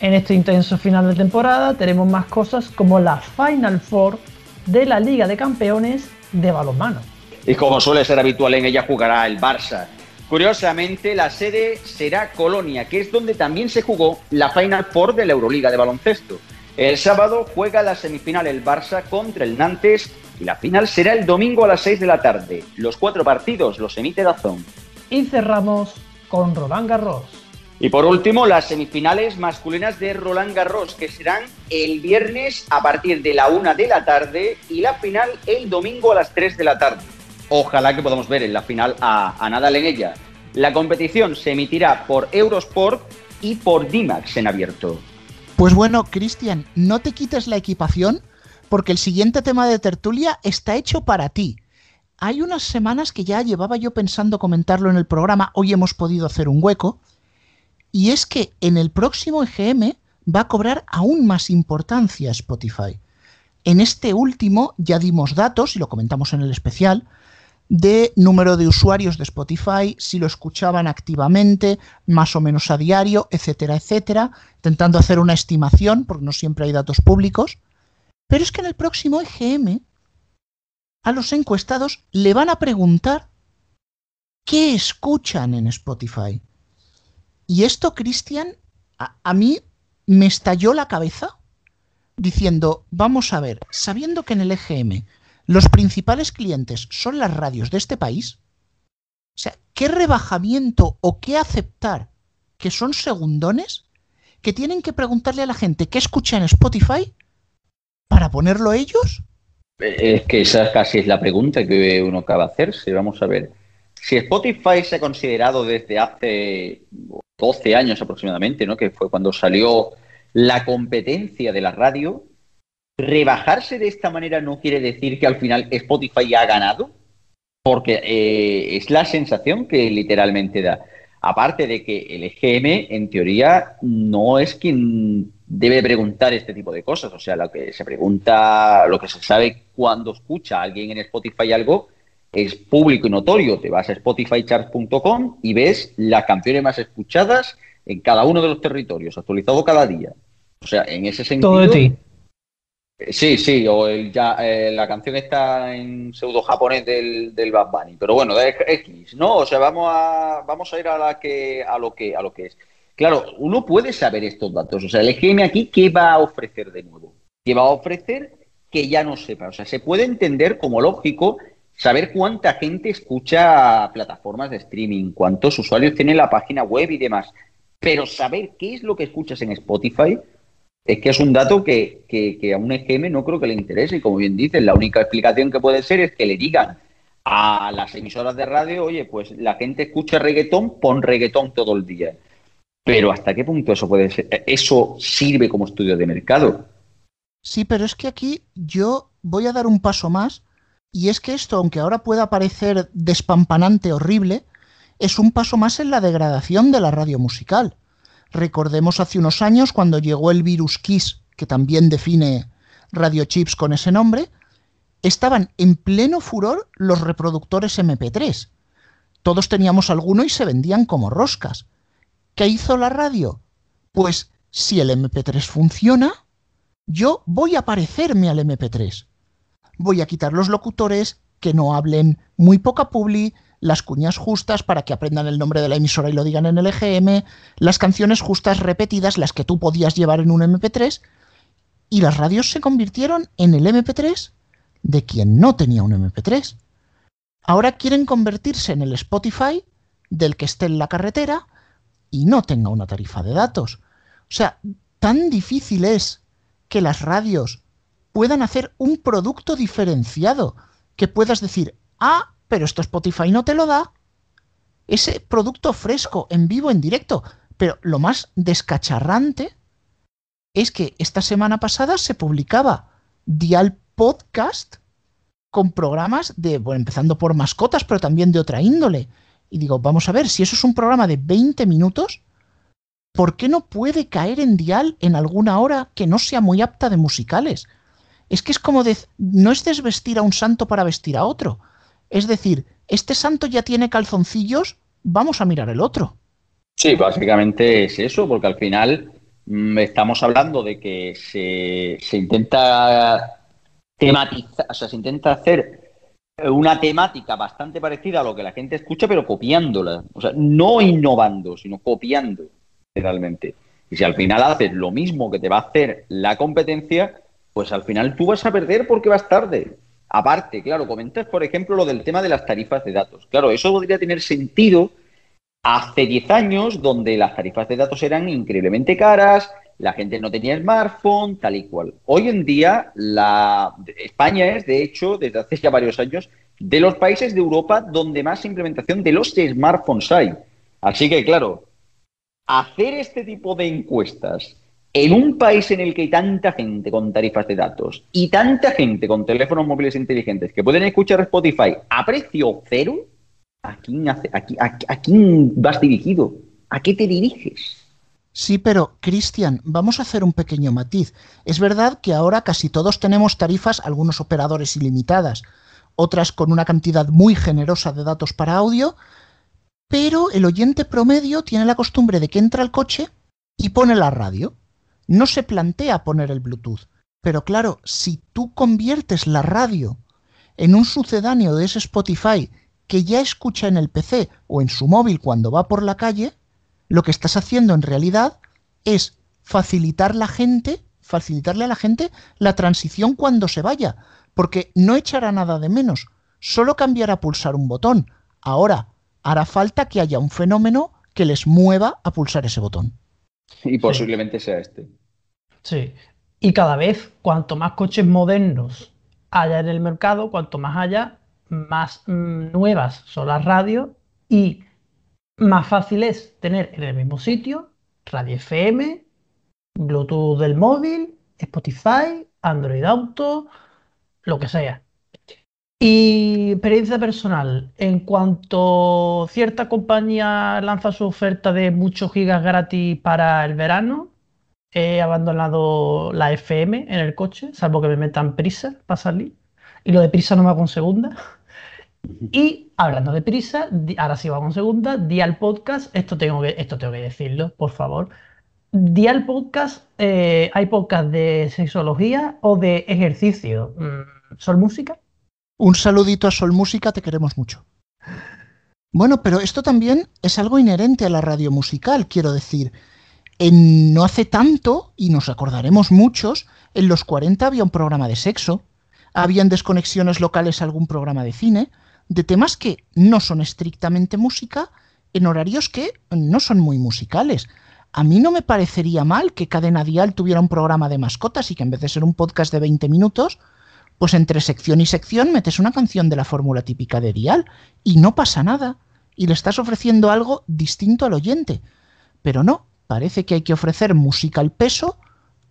En este intenso final de temporada tenemos más cosas como la Final Four de la Liga de Campeones de balonmano. Y como suele ser habitual en ella jugará el Barça. Curiosamente, la sede será Colonia, que es donde también se jugó la Final Four de la Euroliga de baloncesto. El sábado juega la semifinal el Barça contra el Nantes y la final será el domingo a las 6 de la tarde. Los cuatro partidos los emite Dazón. Y cerramos con Roland Garros. Y por último, las semifinales masculinas de Roland Garros, que serán el viernes a partir de la 1 de la tarde y la final el domingo a las 3 de la tarde. Ojalá que podamos ver en la final a Nadal en ella. La competición se emitirá por Eurosport y por Dimax en abierto. Pues bueno, Cristian, no te quites la equipación porque el siguiente tema de tertulia está hecho para ti. Hay unas semanas que ya llevaba yo pensando comentarlo en el programa, hoy hemos podido hacer un hueco, y es que en el próximo EGM va a cobrar aún más importancia Spotify. En este último ya dimos datos, y lo comentamos en el especial, de número de usuarios de Spotify, si lo escuchaban activamente, más o menos a diario, etcétera, etcétera, intentando hacer una estimación, porque no siempre hay datos públicos. Pero es que en el próximo EGM a los encuestados le van a preguntar qué escuchan en Spotify. Y esto, Cristian, a, mí me estalló la cabeza diciendo, vamos a ver, sabiendo que en el EGM los principales clientes son las radios de este país, o sea, ¿qué rebajamiento o qué aceptar que son segundones que tienen que preguntarle a la gente qué escucha en Spotify para ponerlo ellos? Es que esa casi es la pregunta que uno acaba de hacerse. Vamos a ver. Si Spotify se ha considerado desde hace 12 años aproximadamente, ¿no? que fue cuando salió la competencia de la radio, rebajarse de esta manera no quiere decir que al final Spotify ha ganado, porque eh, es la sensación que literalmente da. Aparte de que el EGM, en teoría, no es quien debe preguntar este tipo de cosas. O sea, lo que se pregunta, lo que se sabe cuando escucha a alguien en Spotify algo, es público y notorio. Te vas a spotifycharts.com y ves las canciones más escuchadas en cada uno de los territorios, actualizado cada día. O sea, en ese sentido. Todo de ti. Sí, sí, o el ya, eh, la canción está en pseudo japonés del, del Bad Bunny, pero bueno, de X, ¿no? O sea, vamos a, vamos a ir a la que, a lo que, a lo que es. Claro, uno puede saber estos datos. O sea, el EGM aquí, ¿qué va a ofrecer de nuevo? ¿Qué va a ofrecer que ya no sepa? O sea, se puede entender como lógico saber cuánta gente escucha plataformas de streaming, cuántos usuarios tiene la página web y demás. Pero saber qué es lo que escuchas en Spotify, es que es un dato que, que, a un EGM no creo que le interese. Y como bien dices, la única explicación que puede ser es que le digan a las emisoras de radio, oye, pues la gente escucha reggaetón, pon reggaetón todo el día. Pero ¿hasta qué punto eso puede ser? Eso sirve como estudio de mercado. Sí, pero es que aquí yo voy a dar un paso más. Y es que esto, aunque ahora pueda parecer despampanante, horrible, es un paso más en la degradación de la radio musical. Recordemos hace unos años cuando llegó el virus Kiss, que también define radiochips con ese nombre, estaban en pleno furor los reproductores MP3. Todos teníamos alguno y se vendían como roscas. ¿Qué hizo la radio? Pues si el MP3 funciona, yo voy a parecerme al MP3. Voy a quitar los locutores que no hablen muy poca publi, las cuñas justas para que aprendan el nombre de la emisora y lo digan en el EGM, las canciones justas repetidas, las que tú podías llevar en un MP3, y las radios se convirtieron en el MP3 de quien no tenía un MP3. Ahora quieren convertirse en el Spotify del que esté en la carretera y no tenga una tarifa de datos. O sea, tan difícil es que las radios puedan hacer un producto diferenciado, que puedas decir, ah, pero esto Spotify no te lo da. Ese producto fresco, en vivo, en directo. Pero lo más descacharrante es que esta semana pasada se publicaba Dial Podcast con programas de, bueno, empezando por mascotas, pero también de otra índole. Y digo, vamos a ver, si eso es un programa de 20 minutos, ¿por qué no puede caer en dial en alguna hora que no sea muy apta de musicales? Es que es como no es desvestir a un santo para vestir a otro. Es decir, este santo ya tiene calzoncillos, vamos a mirar el otro. Sí, básicamente es eso, porque al final mm, estamos hablando de que se, se intenta tematizar, o sea, se intenta hacer una temática bastante parecida a lo que la gente escucha, pero copiándola. O sea, no innovando, sino copiando, literalmente. Y si al final haces lo mismo que te va a hacer la competencia, pues al final tú vas a perder porque vas tarde. Aparte, claro, comentas, por ejemplo, lo del tema de las tarifas de datos. Claro, eso podría tener sentido hace 10 años, donde las tarifas de datos eran increíblemente caras, la gente no tenía smartphone, tal y cual. Hoy en día, la... España es, de hecho, desde hace ya varios años, de los países de Europa donde más implementación de los smartphones hay. Así que, claro, hacer este tipo de encuestas en un país en el que hay tanta gente con tarifas de datos y tanta gente con teléfonos móviles inteligentes que pueden escuchar Spotify a precio cero, ¿a quién, vas dirigido? ¿A qué te diriges? Sí, pero Cristian, vamos a hacer un pequeño matiz. Es verdad que ahora casi todos tenemos tarifas, algunos operadores ilimitadas, otras con una cantidad muy generosa de datos para audio, pero el oyente promedio tiene la costumbre de que entra al coche y pone la radio. No se plantea poner el Bluetooth. Pero claro, si tú conviertes la radio en un sucedáneo de ese Spotify que ya escucha en el PC o en su móvil cuando va por la calle, lo que estás haciendo en realidad es facilitar la gente, facilitarle a la gente la transición cuando se vaya, porque no echará nada de menos, solo cambiará a pulsar un botón. Ahora, hará falta que haya un fenómeno que les mueva a pulsar ese botón. Y posiblemente sea este. Sí. Y cada vez, cuanto más coches modernos haya en el mercado, cuanto más haya, más mm, nuevas son las radios y más fácil es tener en el mismo sitio radio FM, Bluetooth del móvil, Spotify, Android Auto, lo que sea. Y experiencia personal, en cuanto cierta compañía lanza su oferta de muchos gigas gratis para el verano, he abandonado la FM en el coche, salvo que me metan prisa para salir. Y lo de prisa no me hago en segunda. Y hablando de prisa, ahora sí vamos en segunda, di al podcast, esto tengo que, esto tengo que decirlo, por favor. Di al podcast, eh, hay podcast de sexología o de ejercicio. Mm, ¿Sol Música? Un saludito a Sol Música, te queremos mucho. Bueno, pero esto también es algo inherente a la radio musical, quiero decir. En, no hace tanto, y nos acordaremos muchos, en los 40 había un programa de sexo, había en desconexiones locales algún programa de cine, de temas que no son estrictamente música, en horarios que no son muy musicales. A mí no me parecería mal que Cadena Dial tuviera un programa de mascotas y que en vez de ser un podcast de 20 minutos, pues entre sección y sección metes una canción de la fórmula típica de Dial y no pasa nada. Y le estás ofreciendo algo distinto al oyente. Pero no, parece que hay que ofrecer música al peso,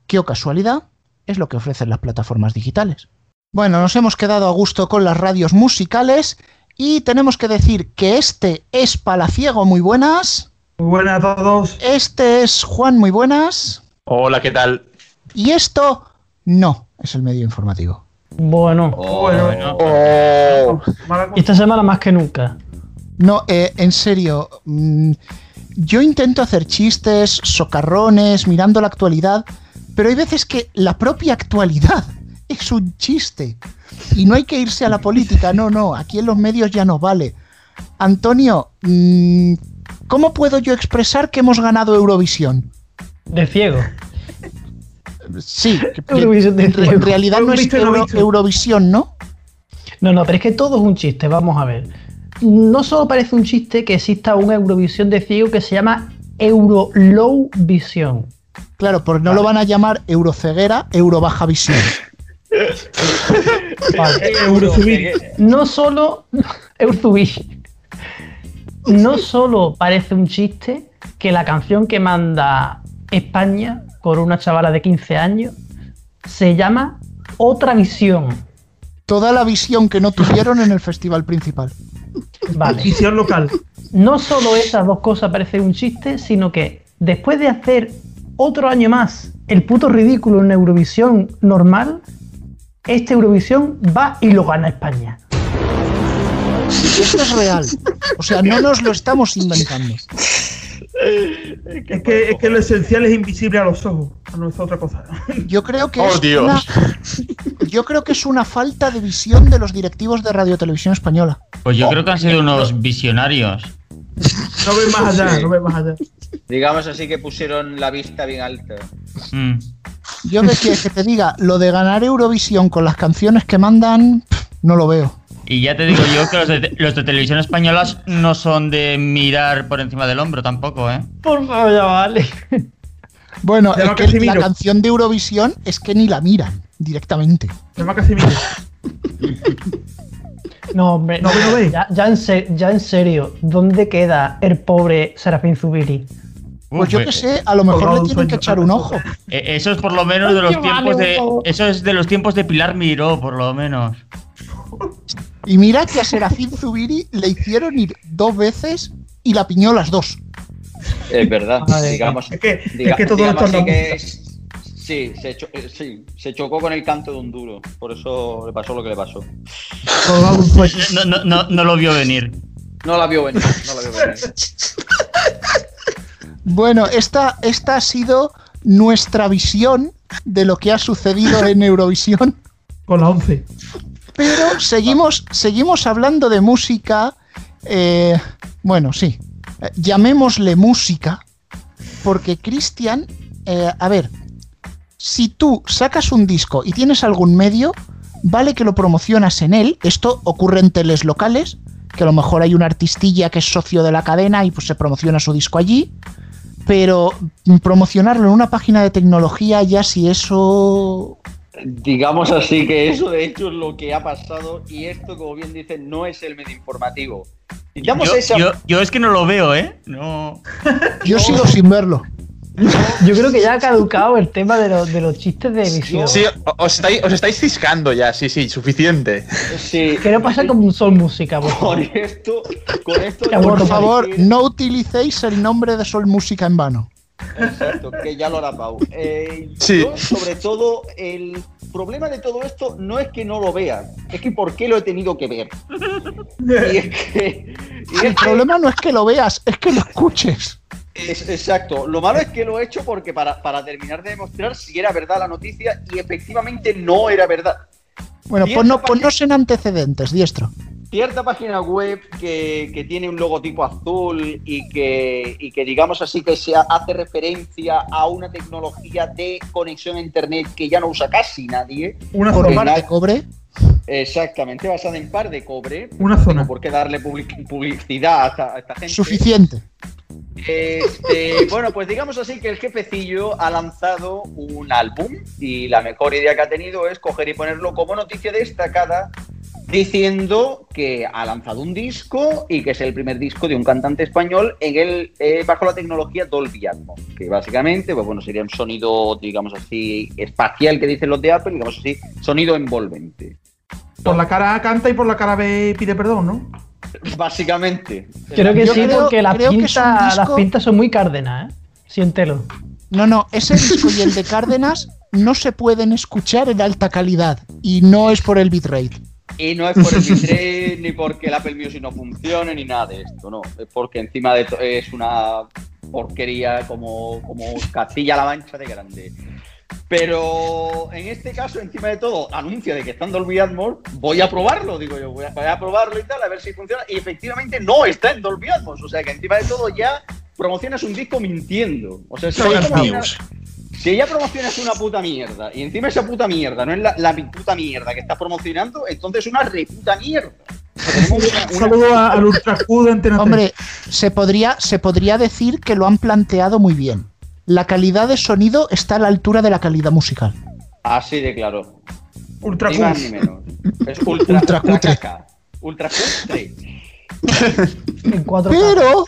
que o casualidad es lo que ofrecen las plataformas digitales. Bueno, nos hemos quedado a gusto con las radios musicales y tenemos que decir que este es Palaciego, muy buenas. Muy buenas a todos. Este es Juan, muy buenas. Hola, ¿qué tal? Y esto no es el medio informativo. Bueno, bueno. Oh. esta semana más que nunca. No, eh, en serio, mm, yo intento hacer chistes, socarrones, mirando la actualidad, pero hay veces que la propia actualidad es un chiste. Y no hay que irse a la política, no, no, aquí en los medios ya no vale. Antonio, mm, ¿cómo puedo yo expresar que hemos ganado Eurovisión? De ciego. Sí, en, realidad no es Eurovisión, ¿no? No, no, pero es que todo es un chiste, vamos a ver. No solo parece un chiste que exista una Eurovisión de ciego que se llama Euro Low Visión. Claro, porque no lo van a llamar Euroceguera, Eurobaja Visión. No solo. No solo parece un chiste que la canción que manda España con una chavala de 15 años se llama Otra Visión. Toda la visión que no tuvieron en el festival principal. Vale. Visión local. No solo esas dos cosas parecen un chiste, sino que después de hacer otro año más el puto ridículo en Eurovisión normal, esta Eurovisión va y lo gana España. Esto es real. O sea, no nos lo estamos inventando. Es que, lo esencial es invisible a los ojos, no es otra cosa. Yo creo que oh, es Una, yo creo que es una falta de visión de los directivos de Radio Televisión Española. Pues yo creo que han sido unos visionarios. No ven más allá, no ven más allá. Digamos así que pusieron la vista bien alta. Mm. Yo que que te diga, lo de ganar Eurovisión con las canciones que mandan, no lo veo. Y ya te digo yo que los de, televisión españolas no son de mirar por encima del hombro tampoco, ¿eh? Por favor, ya vale. Bueno, es que la canción de Eurovisión es que ni la miran directamente. No, hombre, no, ya, ya, en ya en serio, ¿dónde queda el pobre Serafín Zubiri? Pues yo qué sé, a lo mejor le tienen que echar un ojo. Eh, eso es por lo menos de los tiempos de. Eso es de los tiempos de Pilar Miró, por lo menos. Y mira que a Serafín Zubiri le hicieron ir dos veces y la piñó las dos. Es verdad, digamos. Es que, es que todo esto que Sí se, cho- eh, sí, se chocó con el canto de un duro. Por eso le pasó lo que le pasó. No, no, no, no lo vio venir. No la vio venir, no la vio venir. Bueno, esta, esta ha sido nuestra visión de lo que ha sucedido en Eurovisión. Con la 11. Pero seguimos, seguimos hablando de música. eh, bueno, sí. eh, llamémosle música. Porque Cristian, eh, a ver, si tú sacas un disco y tienes algún medio, vale que lo promocionas en él. Esto ocurre en teles locales, que a lo mejor hay una artistilla que es socio de la cadena y pues se promociona su disco allí. Pero promocionarlo en una página de tecnología, ya si eso Digamos así que eso de hecho es lo que ha pasado y esto, como bien dicen, no es el medio informativo. Digamos Yo, esa... yo- yo es que no lo veo, ¿eh? No. Yo sigo sin verlo. Yo creo que ya ha caducado el tema de, los- de los chistes de emisión. Sí, os estáis, os estáis ciscando ya, sí, sí, suficiente. Sí, Que no pasa como un Sol Música, por favor. con esto, con esto Por favor, decir- no utilicéis el nombre de Sol Música en vano. Exacto, que ya lo hará Pau. Eh, Sí. yo, sobre todo, el problema de todo esto no es que no lo vea, es que por qué lo he tenido que ver. Y es que. y es El que- problema no es que lo veas, es que lo escuches. es- exacto. Lo malo es que lo he hecho porque para, para terminar de demostrar si era verdad la noticia y efectivamente no era verdad. Bueno, Y ponno- esta página- ponnos en antecedentes, diestro. Cierta página web que, que tiene un logotipo azul y que, y que digamos así que se ha- hace referencia a una tecnología de conexión a internet que ya no usa casi nadie. Una zona. de cobre. Exactamente, basada en par de cobre. Una zona. por qué darle public- publicidad a esta, a esta gente. Suficiente. Este, bueno, pues digamos así que el jefecillo ha lanzado un álbum y la mejor idea que ha tenido es coger y ponerlo como noticia destacada diciendo que ha lanzado un disco y que es el primer disco de un cantante español en el eh, bajo la tecnología Dolby Atmos, que básicamente pues bueno, sería un sonido, digamos así, espacial que dicen los de Apple, digamos así, sonido envolvente. Por la cara A canta y por la cara B pide perdón, ¿no? Básicamente. Creo que Yo sí, creo- porque las pintas, las pintas son muy cárdenas, ¿eh? Siéntelo. No, no, ese disco y el de Cárdenas no se pueden escuchar en alta calidad. Y no es por el bitrate. Y no es por el bitrate, ni porque el Apple Music no funcione, ni nada de esto, no. Es porque encima de to- es una porquería como, como Castilla-La Mancha de grande. Pero en este caso, encima de todo, anuncia de que está en Dolby Atmos, voy a probarlo, digo yo, voy a, voy a probarlo y tal, a ver si funciona. Y efectivamente no está en Dolby Atmos, o sea que encima de todo ya promocionas un disco mintiendo. O sea, Fake si ya promocionas una puta mierda y encima esa puta mierda no es la, la puta mierda que estás promocionando, entonces es una reputa mierda. Un saludo a- al Ultra Antena 3. Hombre, se podría, se podría decir que lo han planteado muy bien. La calidad de sonido está a la altura de la calidad musical. Así de claro. Ultra Ni más ni menos. Es ultra, Ultra cutre. caca. Ultra cutre. En cuatro Pero,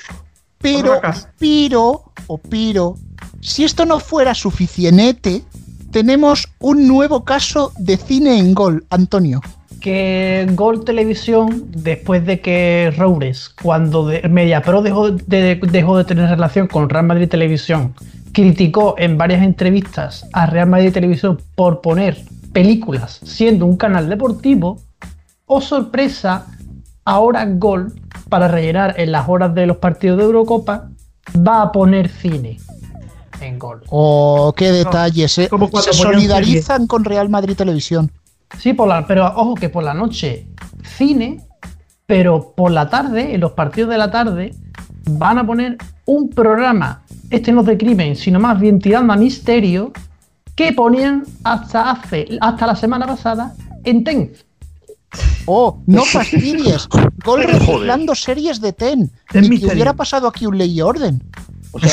pero, pero, o pero, si esto no fuera suficiente, tenemos un nuevo caso de cine en gol, Antonio. que Gol Televisión, después de que Roures, cuando de, MediaPro dejó de, dejó de tener relación con Real Madrid Televisión, criticó en varias entrevistas a Real Madrid Televisión por poner películas siendo un canal deportivo, o sorpresa, ahora Gol, para rellenar en las horas de los partidos de Eurocopa, va a poner cine en Gol. Oh, qué detalles, eh. como Se solidarizan con Real Madrid Televisión. Sí, por la, pero ojo que por la noche cine, pero por la tarde, en los partidos de la tarde, van a poner un programa, este no es de crimen, sino más bien tirando a misterio, que ponían hasta hace, hasta la semana pasada en Tenz. Oh, no fastidies. Gol reciclando series de Ten. Ten que Misterio. hubiera pasado aquí un ley y orden. O sea,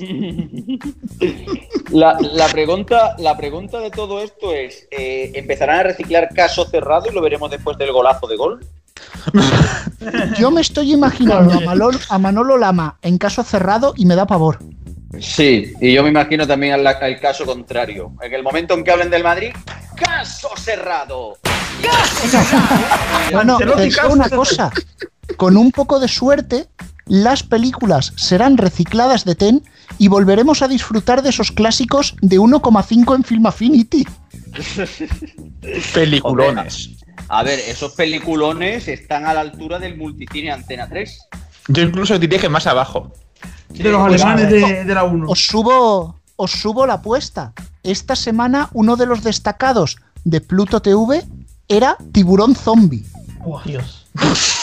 lo... la, la pregunta, la pregunta de todo esto es: eh, ¿empezarán a reciclar caso cerrado y lo veremos después del golazo de gol? Yo me estoy imaginando a Manolo, a Manolo Lama en caso cerrado y me da pavor. Sí, y yo me imagino también al, al caso contrario. En el momento en que hablen del Madrid, ¡caso cerrado! Bueno, te Ancelotti, digo caso una cerrado. cosa. Con un poco de suerte, las películas serán recicladas de Ten y volveremos a disfrutar de esos clásicos de 1,5 en Film Affinity. Peliculones. A ver, esos peliculones están a la altura del multicine Antena 3. Yo incluso diría que más abajo. De los Pues, alemanes de, de la 1. Os subo, os subo la apuesta. Esta semana uno de los destacados de Pluto TV era Tiburón Zombie. Dios.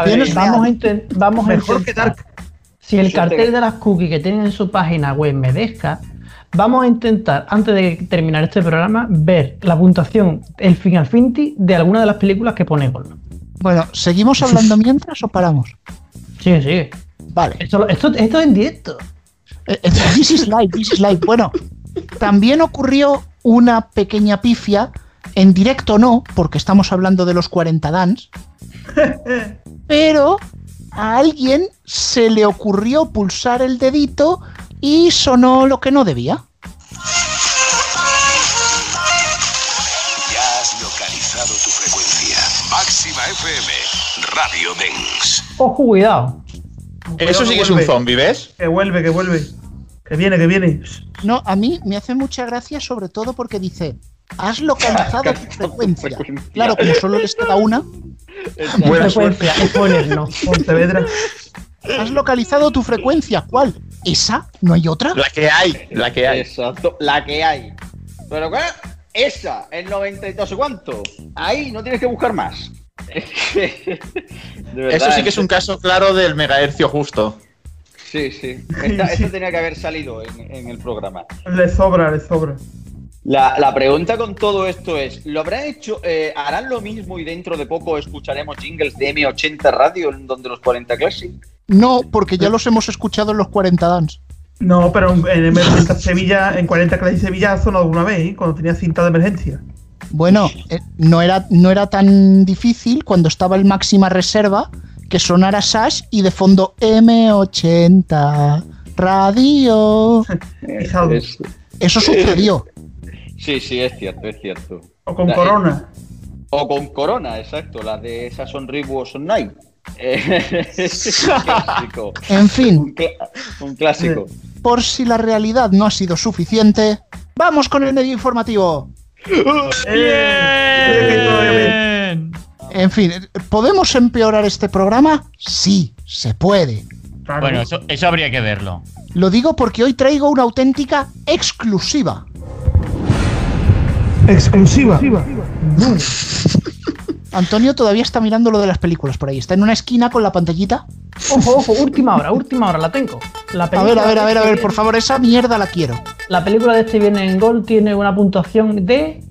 A vamos a, vamos a Mejor que intentar. Dark. Si el cartel de las cookies que tienen en su página web me deja, vamos a intentar, antes de terminar este programa, ver la puntuación, el Final Fantasy de alguna de las películas que pone Gol. Bueno, ¿seguimos hablando mientras o paramos? Sigue, sigue. Vale. Esto, esto, esto es en directo. Eh, eh, This is live, this is live. Bueno, también ocurrió una pequeña pifia, en directo no, porque estamos hablando de los 40 Dance, pero a alguien se le ocurrió pulsar el dedito y sonó lo que no debía. Ya has localizado tu frecuencia. Máxima FM, Radio Dens. Ojo, cuidado. Eso sí que es un zombie, ¿ves? Que vuelve, que vuelve. Que viene, que viene. No, a mí me hace mucha gracia sobre todo porque dice, has localizado tu frecuencia. Claro, como solo les queda una, Buena frecuencia, no. Pontevedra. has localizado tu frecuencia. ¿Cuál? ¿Esa? ¿No hay otra? La que hay, la que hay. Exacto, la que hay. Pero ¿cuál? Esa, el 90 y no sé cuánto. Ahí no tienes que buscar más. Verdad, Eso sí que es un caso claro del megahercio justo. Sí, sí. Esta- Esto tenía que haber salido en, en el programa. Le sobra, le sobra. La, la pregunta con todo esto es, ¿lo habrán hecho, eh, harán lo mismo y dentro de poco escucharemos jingles de M80 Radio en donde los 40 Classic? No, porque ya los hemos escuchado en los 40 Dance. No, pero en en M40 Sevilla, en 40 Classic Sevilla ha sonado alguna vez, ¿eh? cuando tenía cinta de emergencia. Bueno, eh, no, era, no era tan difícil cuando estaba el máxima reserva que sonara Sash y de fondo M80 Radio. Eso sucedió. Sí, sí, es cierto, es cierto. O con La- Corona. O con Corona, exacto, la de esa Sonribu Son Night. Eh, es un clásico. En fin, Un, clásico. por si la realidad no ha sido suficiente, vamos con el medio informativo. Eh, En fin, ¿podemos empeorar este programa? Sí, se puede. Bueno, eso, eso habría que verlo. Lo digo porque hoy traigo una auténtica exclusiva. Exclusiva. Antonio todavía está mirando lo de las películas por ahí. Está en una esquina con la pantallita. Ojo, ojo, última hora, última hora, la tengo. La A ver, a ver, a ver, a este ver, por favor, esa mierda la quiero. La película de este viernes en Gol tiene una puntuación de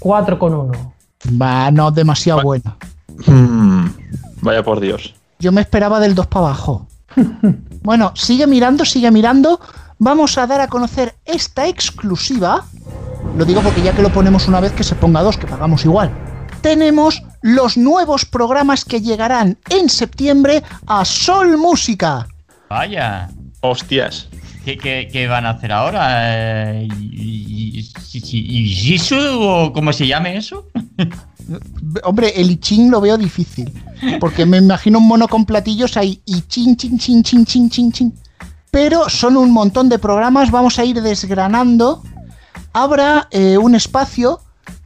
4,1. Va, no, demasiado buena. Mm, vaya por Dios. Yo me esperaba del 2 para abajo. Bueno, sigue mirando, sigue mirando. Vamos a dar a conocer esta exclusiva. Lo digo porque ya que lo ponemos una vez que se ponga dos, que pagamos igual. Tenemos los nuevos programas que llegarán en septiembre a Sol Música. Vaya. Hostias. ¿Qué, qué- qué van a hacer ahora? Eh, ¿Y, y, o cómo se llame eso? Hombre, el Iching lo veo difícil. Porque me imagino un mono con platillos ahí. Y chin, chin, chin, chin, chin, chin, chin. Pero son un montón de programas. Vamos a ir desgranando. Habrá eh, un espacio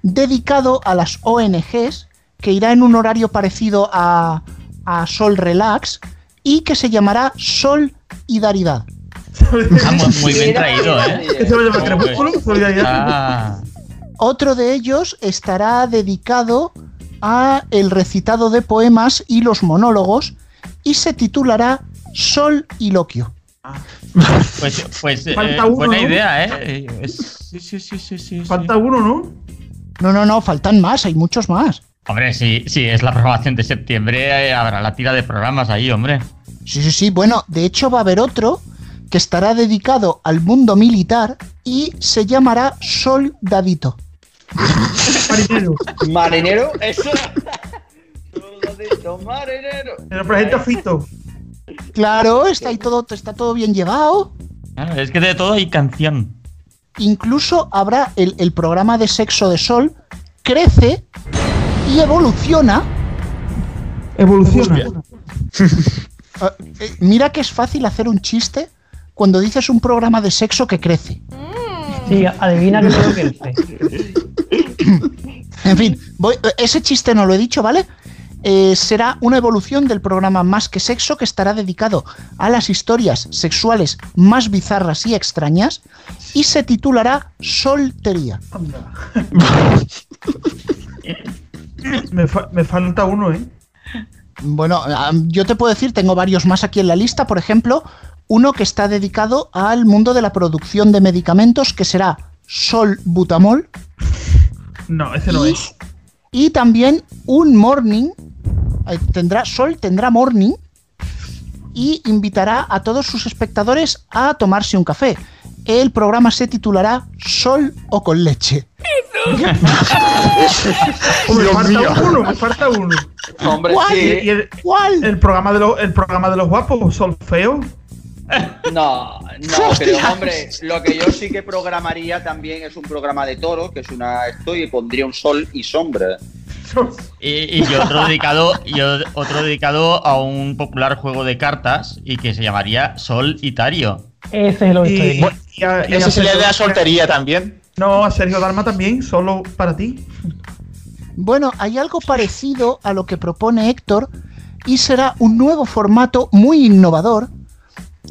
dedicado a las ONGs que irá en un horario parecido a, a Sol Relax y que se llamará Sol y Daridad. Ah, muy, bien traído, ¿eh? Solidaridad. Ah, Otro de ellos estará dedicado a el recitado de poemas y los monólogos y se titulará Sol y Loquio. Pues pues eh, Falta uno, buena ¿no? idea, ¿eh? Es- sí, sí, sí, sí, sí, sí. Falta uno, ¿no? No, no, no, faltan más, hay muchos más. Hombre, sí, sí, es la programación de septiembre, eh, habrá la tira de programas ahí, hombre. Sí, sí, sí, bueno, de hecho va a haber otro que estará dedicado al mundo militar y se llamará Soldadito. Marinero. Marinero, eso. Soldadito marinero. Se lo presenta Fito. Claro, está ahí todo, está todo bien llevado. Claro, es que de todo hay canción. Incluso habrá el, el programa de sexo de Sol, crece y evoluciona. Evoluciona. Eh, eh, mira que es fácil hacer un chiste cuando dices un programa de sexo que crece. Sí, adivina que tengo que irse. En fin, voy- ese chiste no lo he dicho, ¿vale? Eh, será una evolución del programa Más que Sexo que estará dedicado a las historias sexuales más bizarras y extrañas y se titulará Soltería. Me, fa- me falta uno, ¿eh? Bueno, yo te puedo decir, tengo varios más aquí en la lista, por ejemplo, uno que está dedicado al mundo de la producción de medicamentos que será Sol Butamol No, ese no y, es. y también un morning, tendrá Sol tendrá morning y invitará a todos sus espectadores a tomarse un café. El programa se titulará Sol o con leche. Me Dios falta mío. uno, me falta uno. Hombre, ¿Cuál? Sí. y el, ¿Cuál? el programa de los, el programa de los guapos, Solfeo. No, no, pero hombre, lo que yo sí que programaría también es un programa de toro, que es una esto, y pondría un sol y sombra. Y, y otro dedicado y otro dedicado a un popular juego de cartas y que se llamaría Sol Itario. Ese es lo que estoy Y, diciendo. y a- y Ese sería de Sergio- la soltería también. No, a Sergio Dalma también, solo para ti. Bueno, hay algo parecido a lo que propone Héctor y será un nuevo formato muy innovador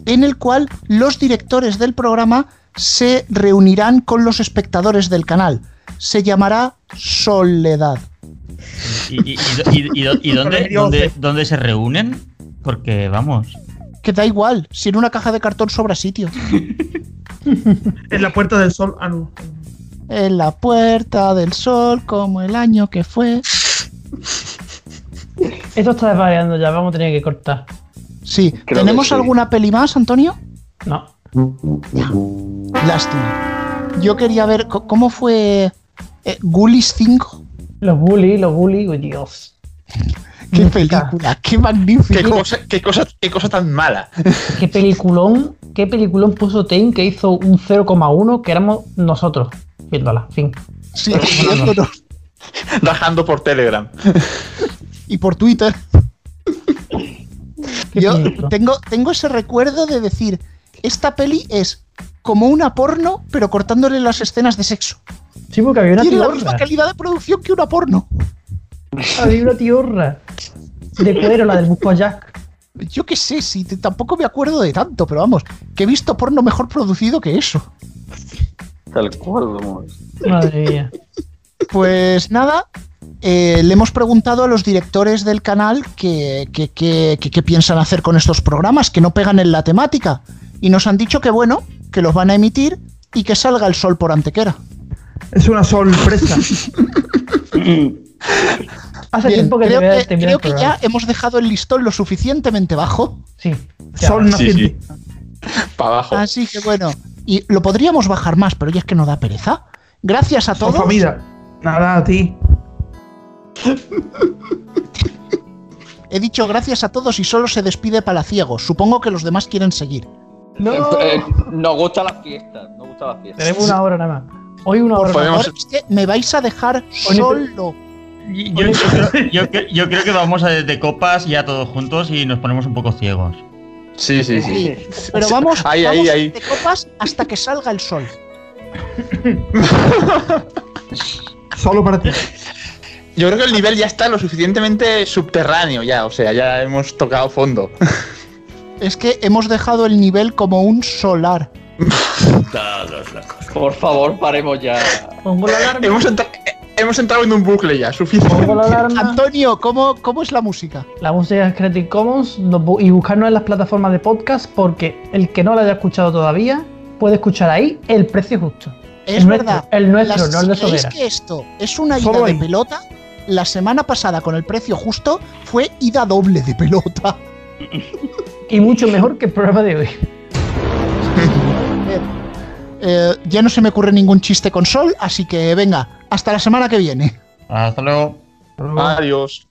en el cual los directores del programa se reunirán con los espectadores del canal. Se llamará Soledad. ¿Y, y- y- y- y- y dónde, dónde, dónde se reúnen? Porque vamos. Que da igual, si en una caja de cartón sobra sitio. En la Puerta del Sol. Ah, no. En la puerta del sol, como el año que fue. Esto está desvariando ya, vamos a tener que cortar. Sí, Creo ¿tenemos sí. alguna peli más, Antonio? No. Lástima. Yo quería ver cómo fue eh, Ghoulies 5. Los bullies, los bullies, uy, Dios. Qué película, qué magnífica. Qué cosa, qué cosa, qué cosa tan mala. Qué peliculón, qué peliculón puso Tain que hizo un 0,1 que éramos nosotros viéndola. Fin. Sí, viéndonos. Rajando por Telegram. y por Twitter. Qué Yo película. tengo, tengo ese recuerdo de decir, esta peli es como una porno, pero cortándole las escenas de sexo. Sí, porque había una Tiene la misma tiorra. calidad de producción que una porno. Había una tiorra. De cuero, la del Busco a Jack. Yo qué sé, si te- tampoco me acuerdo de tanto, pero vamos, que he visto porno mejor producido que eso. Tal cual, vamos. Madre mía. Pues nada, eh, le hemos preguntado a los directores del canal qué que, que- que- qué piensan hacer con estos programas, que no pegan en la temática. Y nos han dicho que bueno, que los van a emitir y que salga el sol por Antequera. Es una sorpresa. Hace Bien, tiempo que creo te que, creo que ya hemos dejado el listón lo suficientemente bajo. Sí. ya. Sol naciente. sí. Para abajo. Así que bueno, y lo podríamos bajar más, pero ya es que no da pereza. Gracias a todos. familia. Nada, a ti. He dicho gracias a todos y solo se despide Palaciegos. Supongo que los demás quieren seguir. No. Eh, nos gusta la fiesta, nos gusta la fiesta. Tenemos una hora nada más. Hoy una. Podemos- es que me vais a dejar solo. Yo, yo creo, yo cre- yo creo que vamos a de copas ya todos juntos y nos ponemos un poco ciegos. Sí, sí, sí. Sí, Pero vamos, Ahí, ahí, vamos ahí. de copas hasta que salga el sol. Solo para ti. Yo creo que el nivel ya está lo suficientemente subterráneo ya, o sea, ya hemos tocado fondo. Es que hemos dejado el nivel como un solar. Por favor, paremos ya. Pongo la alarma. hemos, entra- hemos entrado en un bucle ya, suficiente. Pongo la alarma. Antonio, ¿cómo, cómo es la música? La música es Creative Commons y buscarnos en las plataformas de podcast porque el que no la haya escuchado todavía puede escuchar ahí el precio justo. Es el verdad. Nuestro, el nuestro, Las- no el de Sobera. que esto es una ida Solo de ahí. pelota, la semana pasada con el precio justo fue ida doble de pelota. Y mucho mejor que el programa de hoy. Eh, ya no se me ocurre ningún chiste con sol, así que venga, hasta la semana que viene. Hasta luego. Adiós.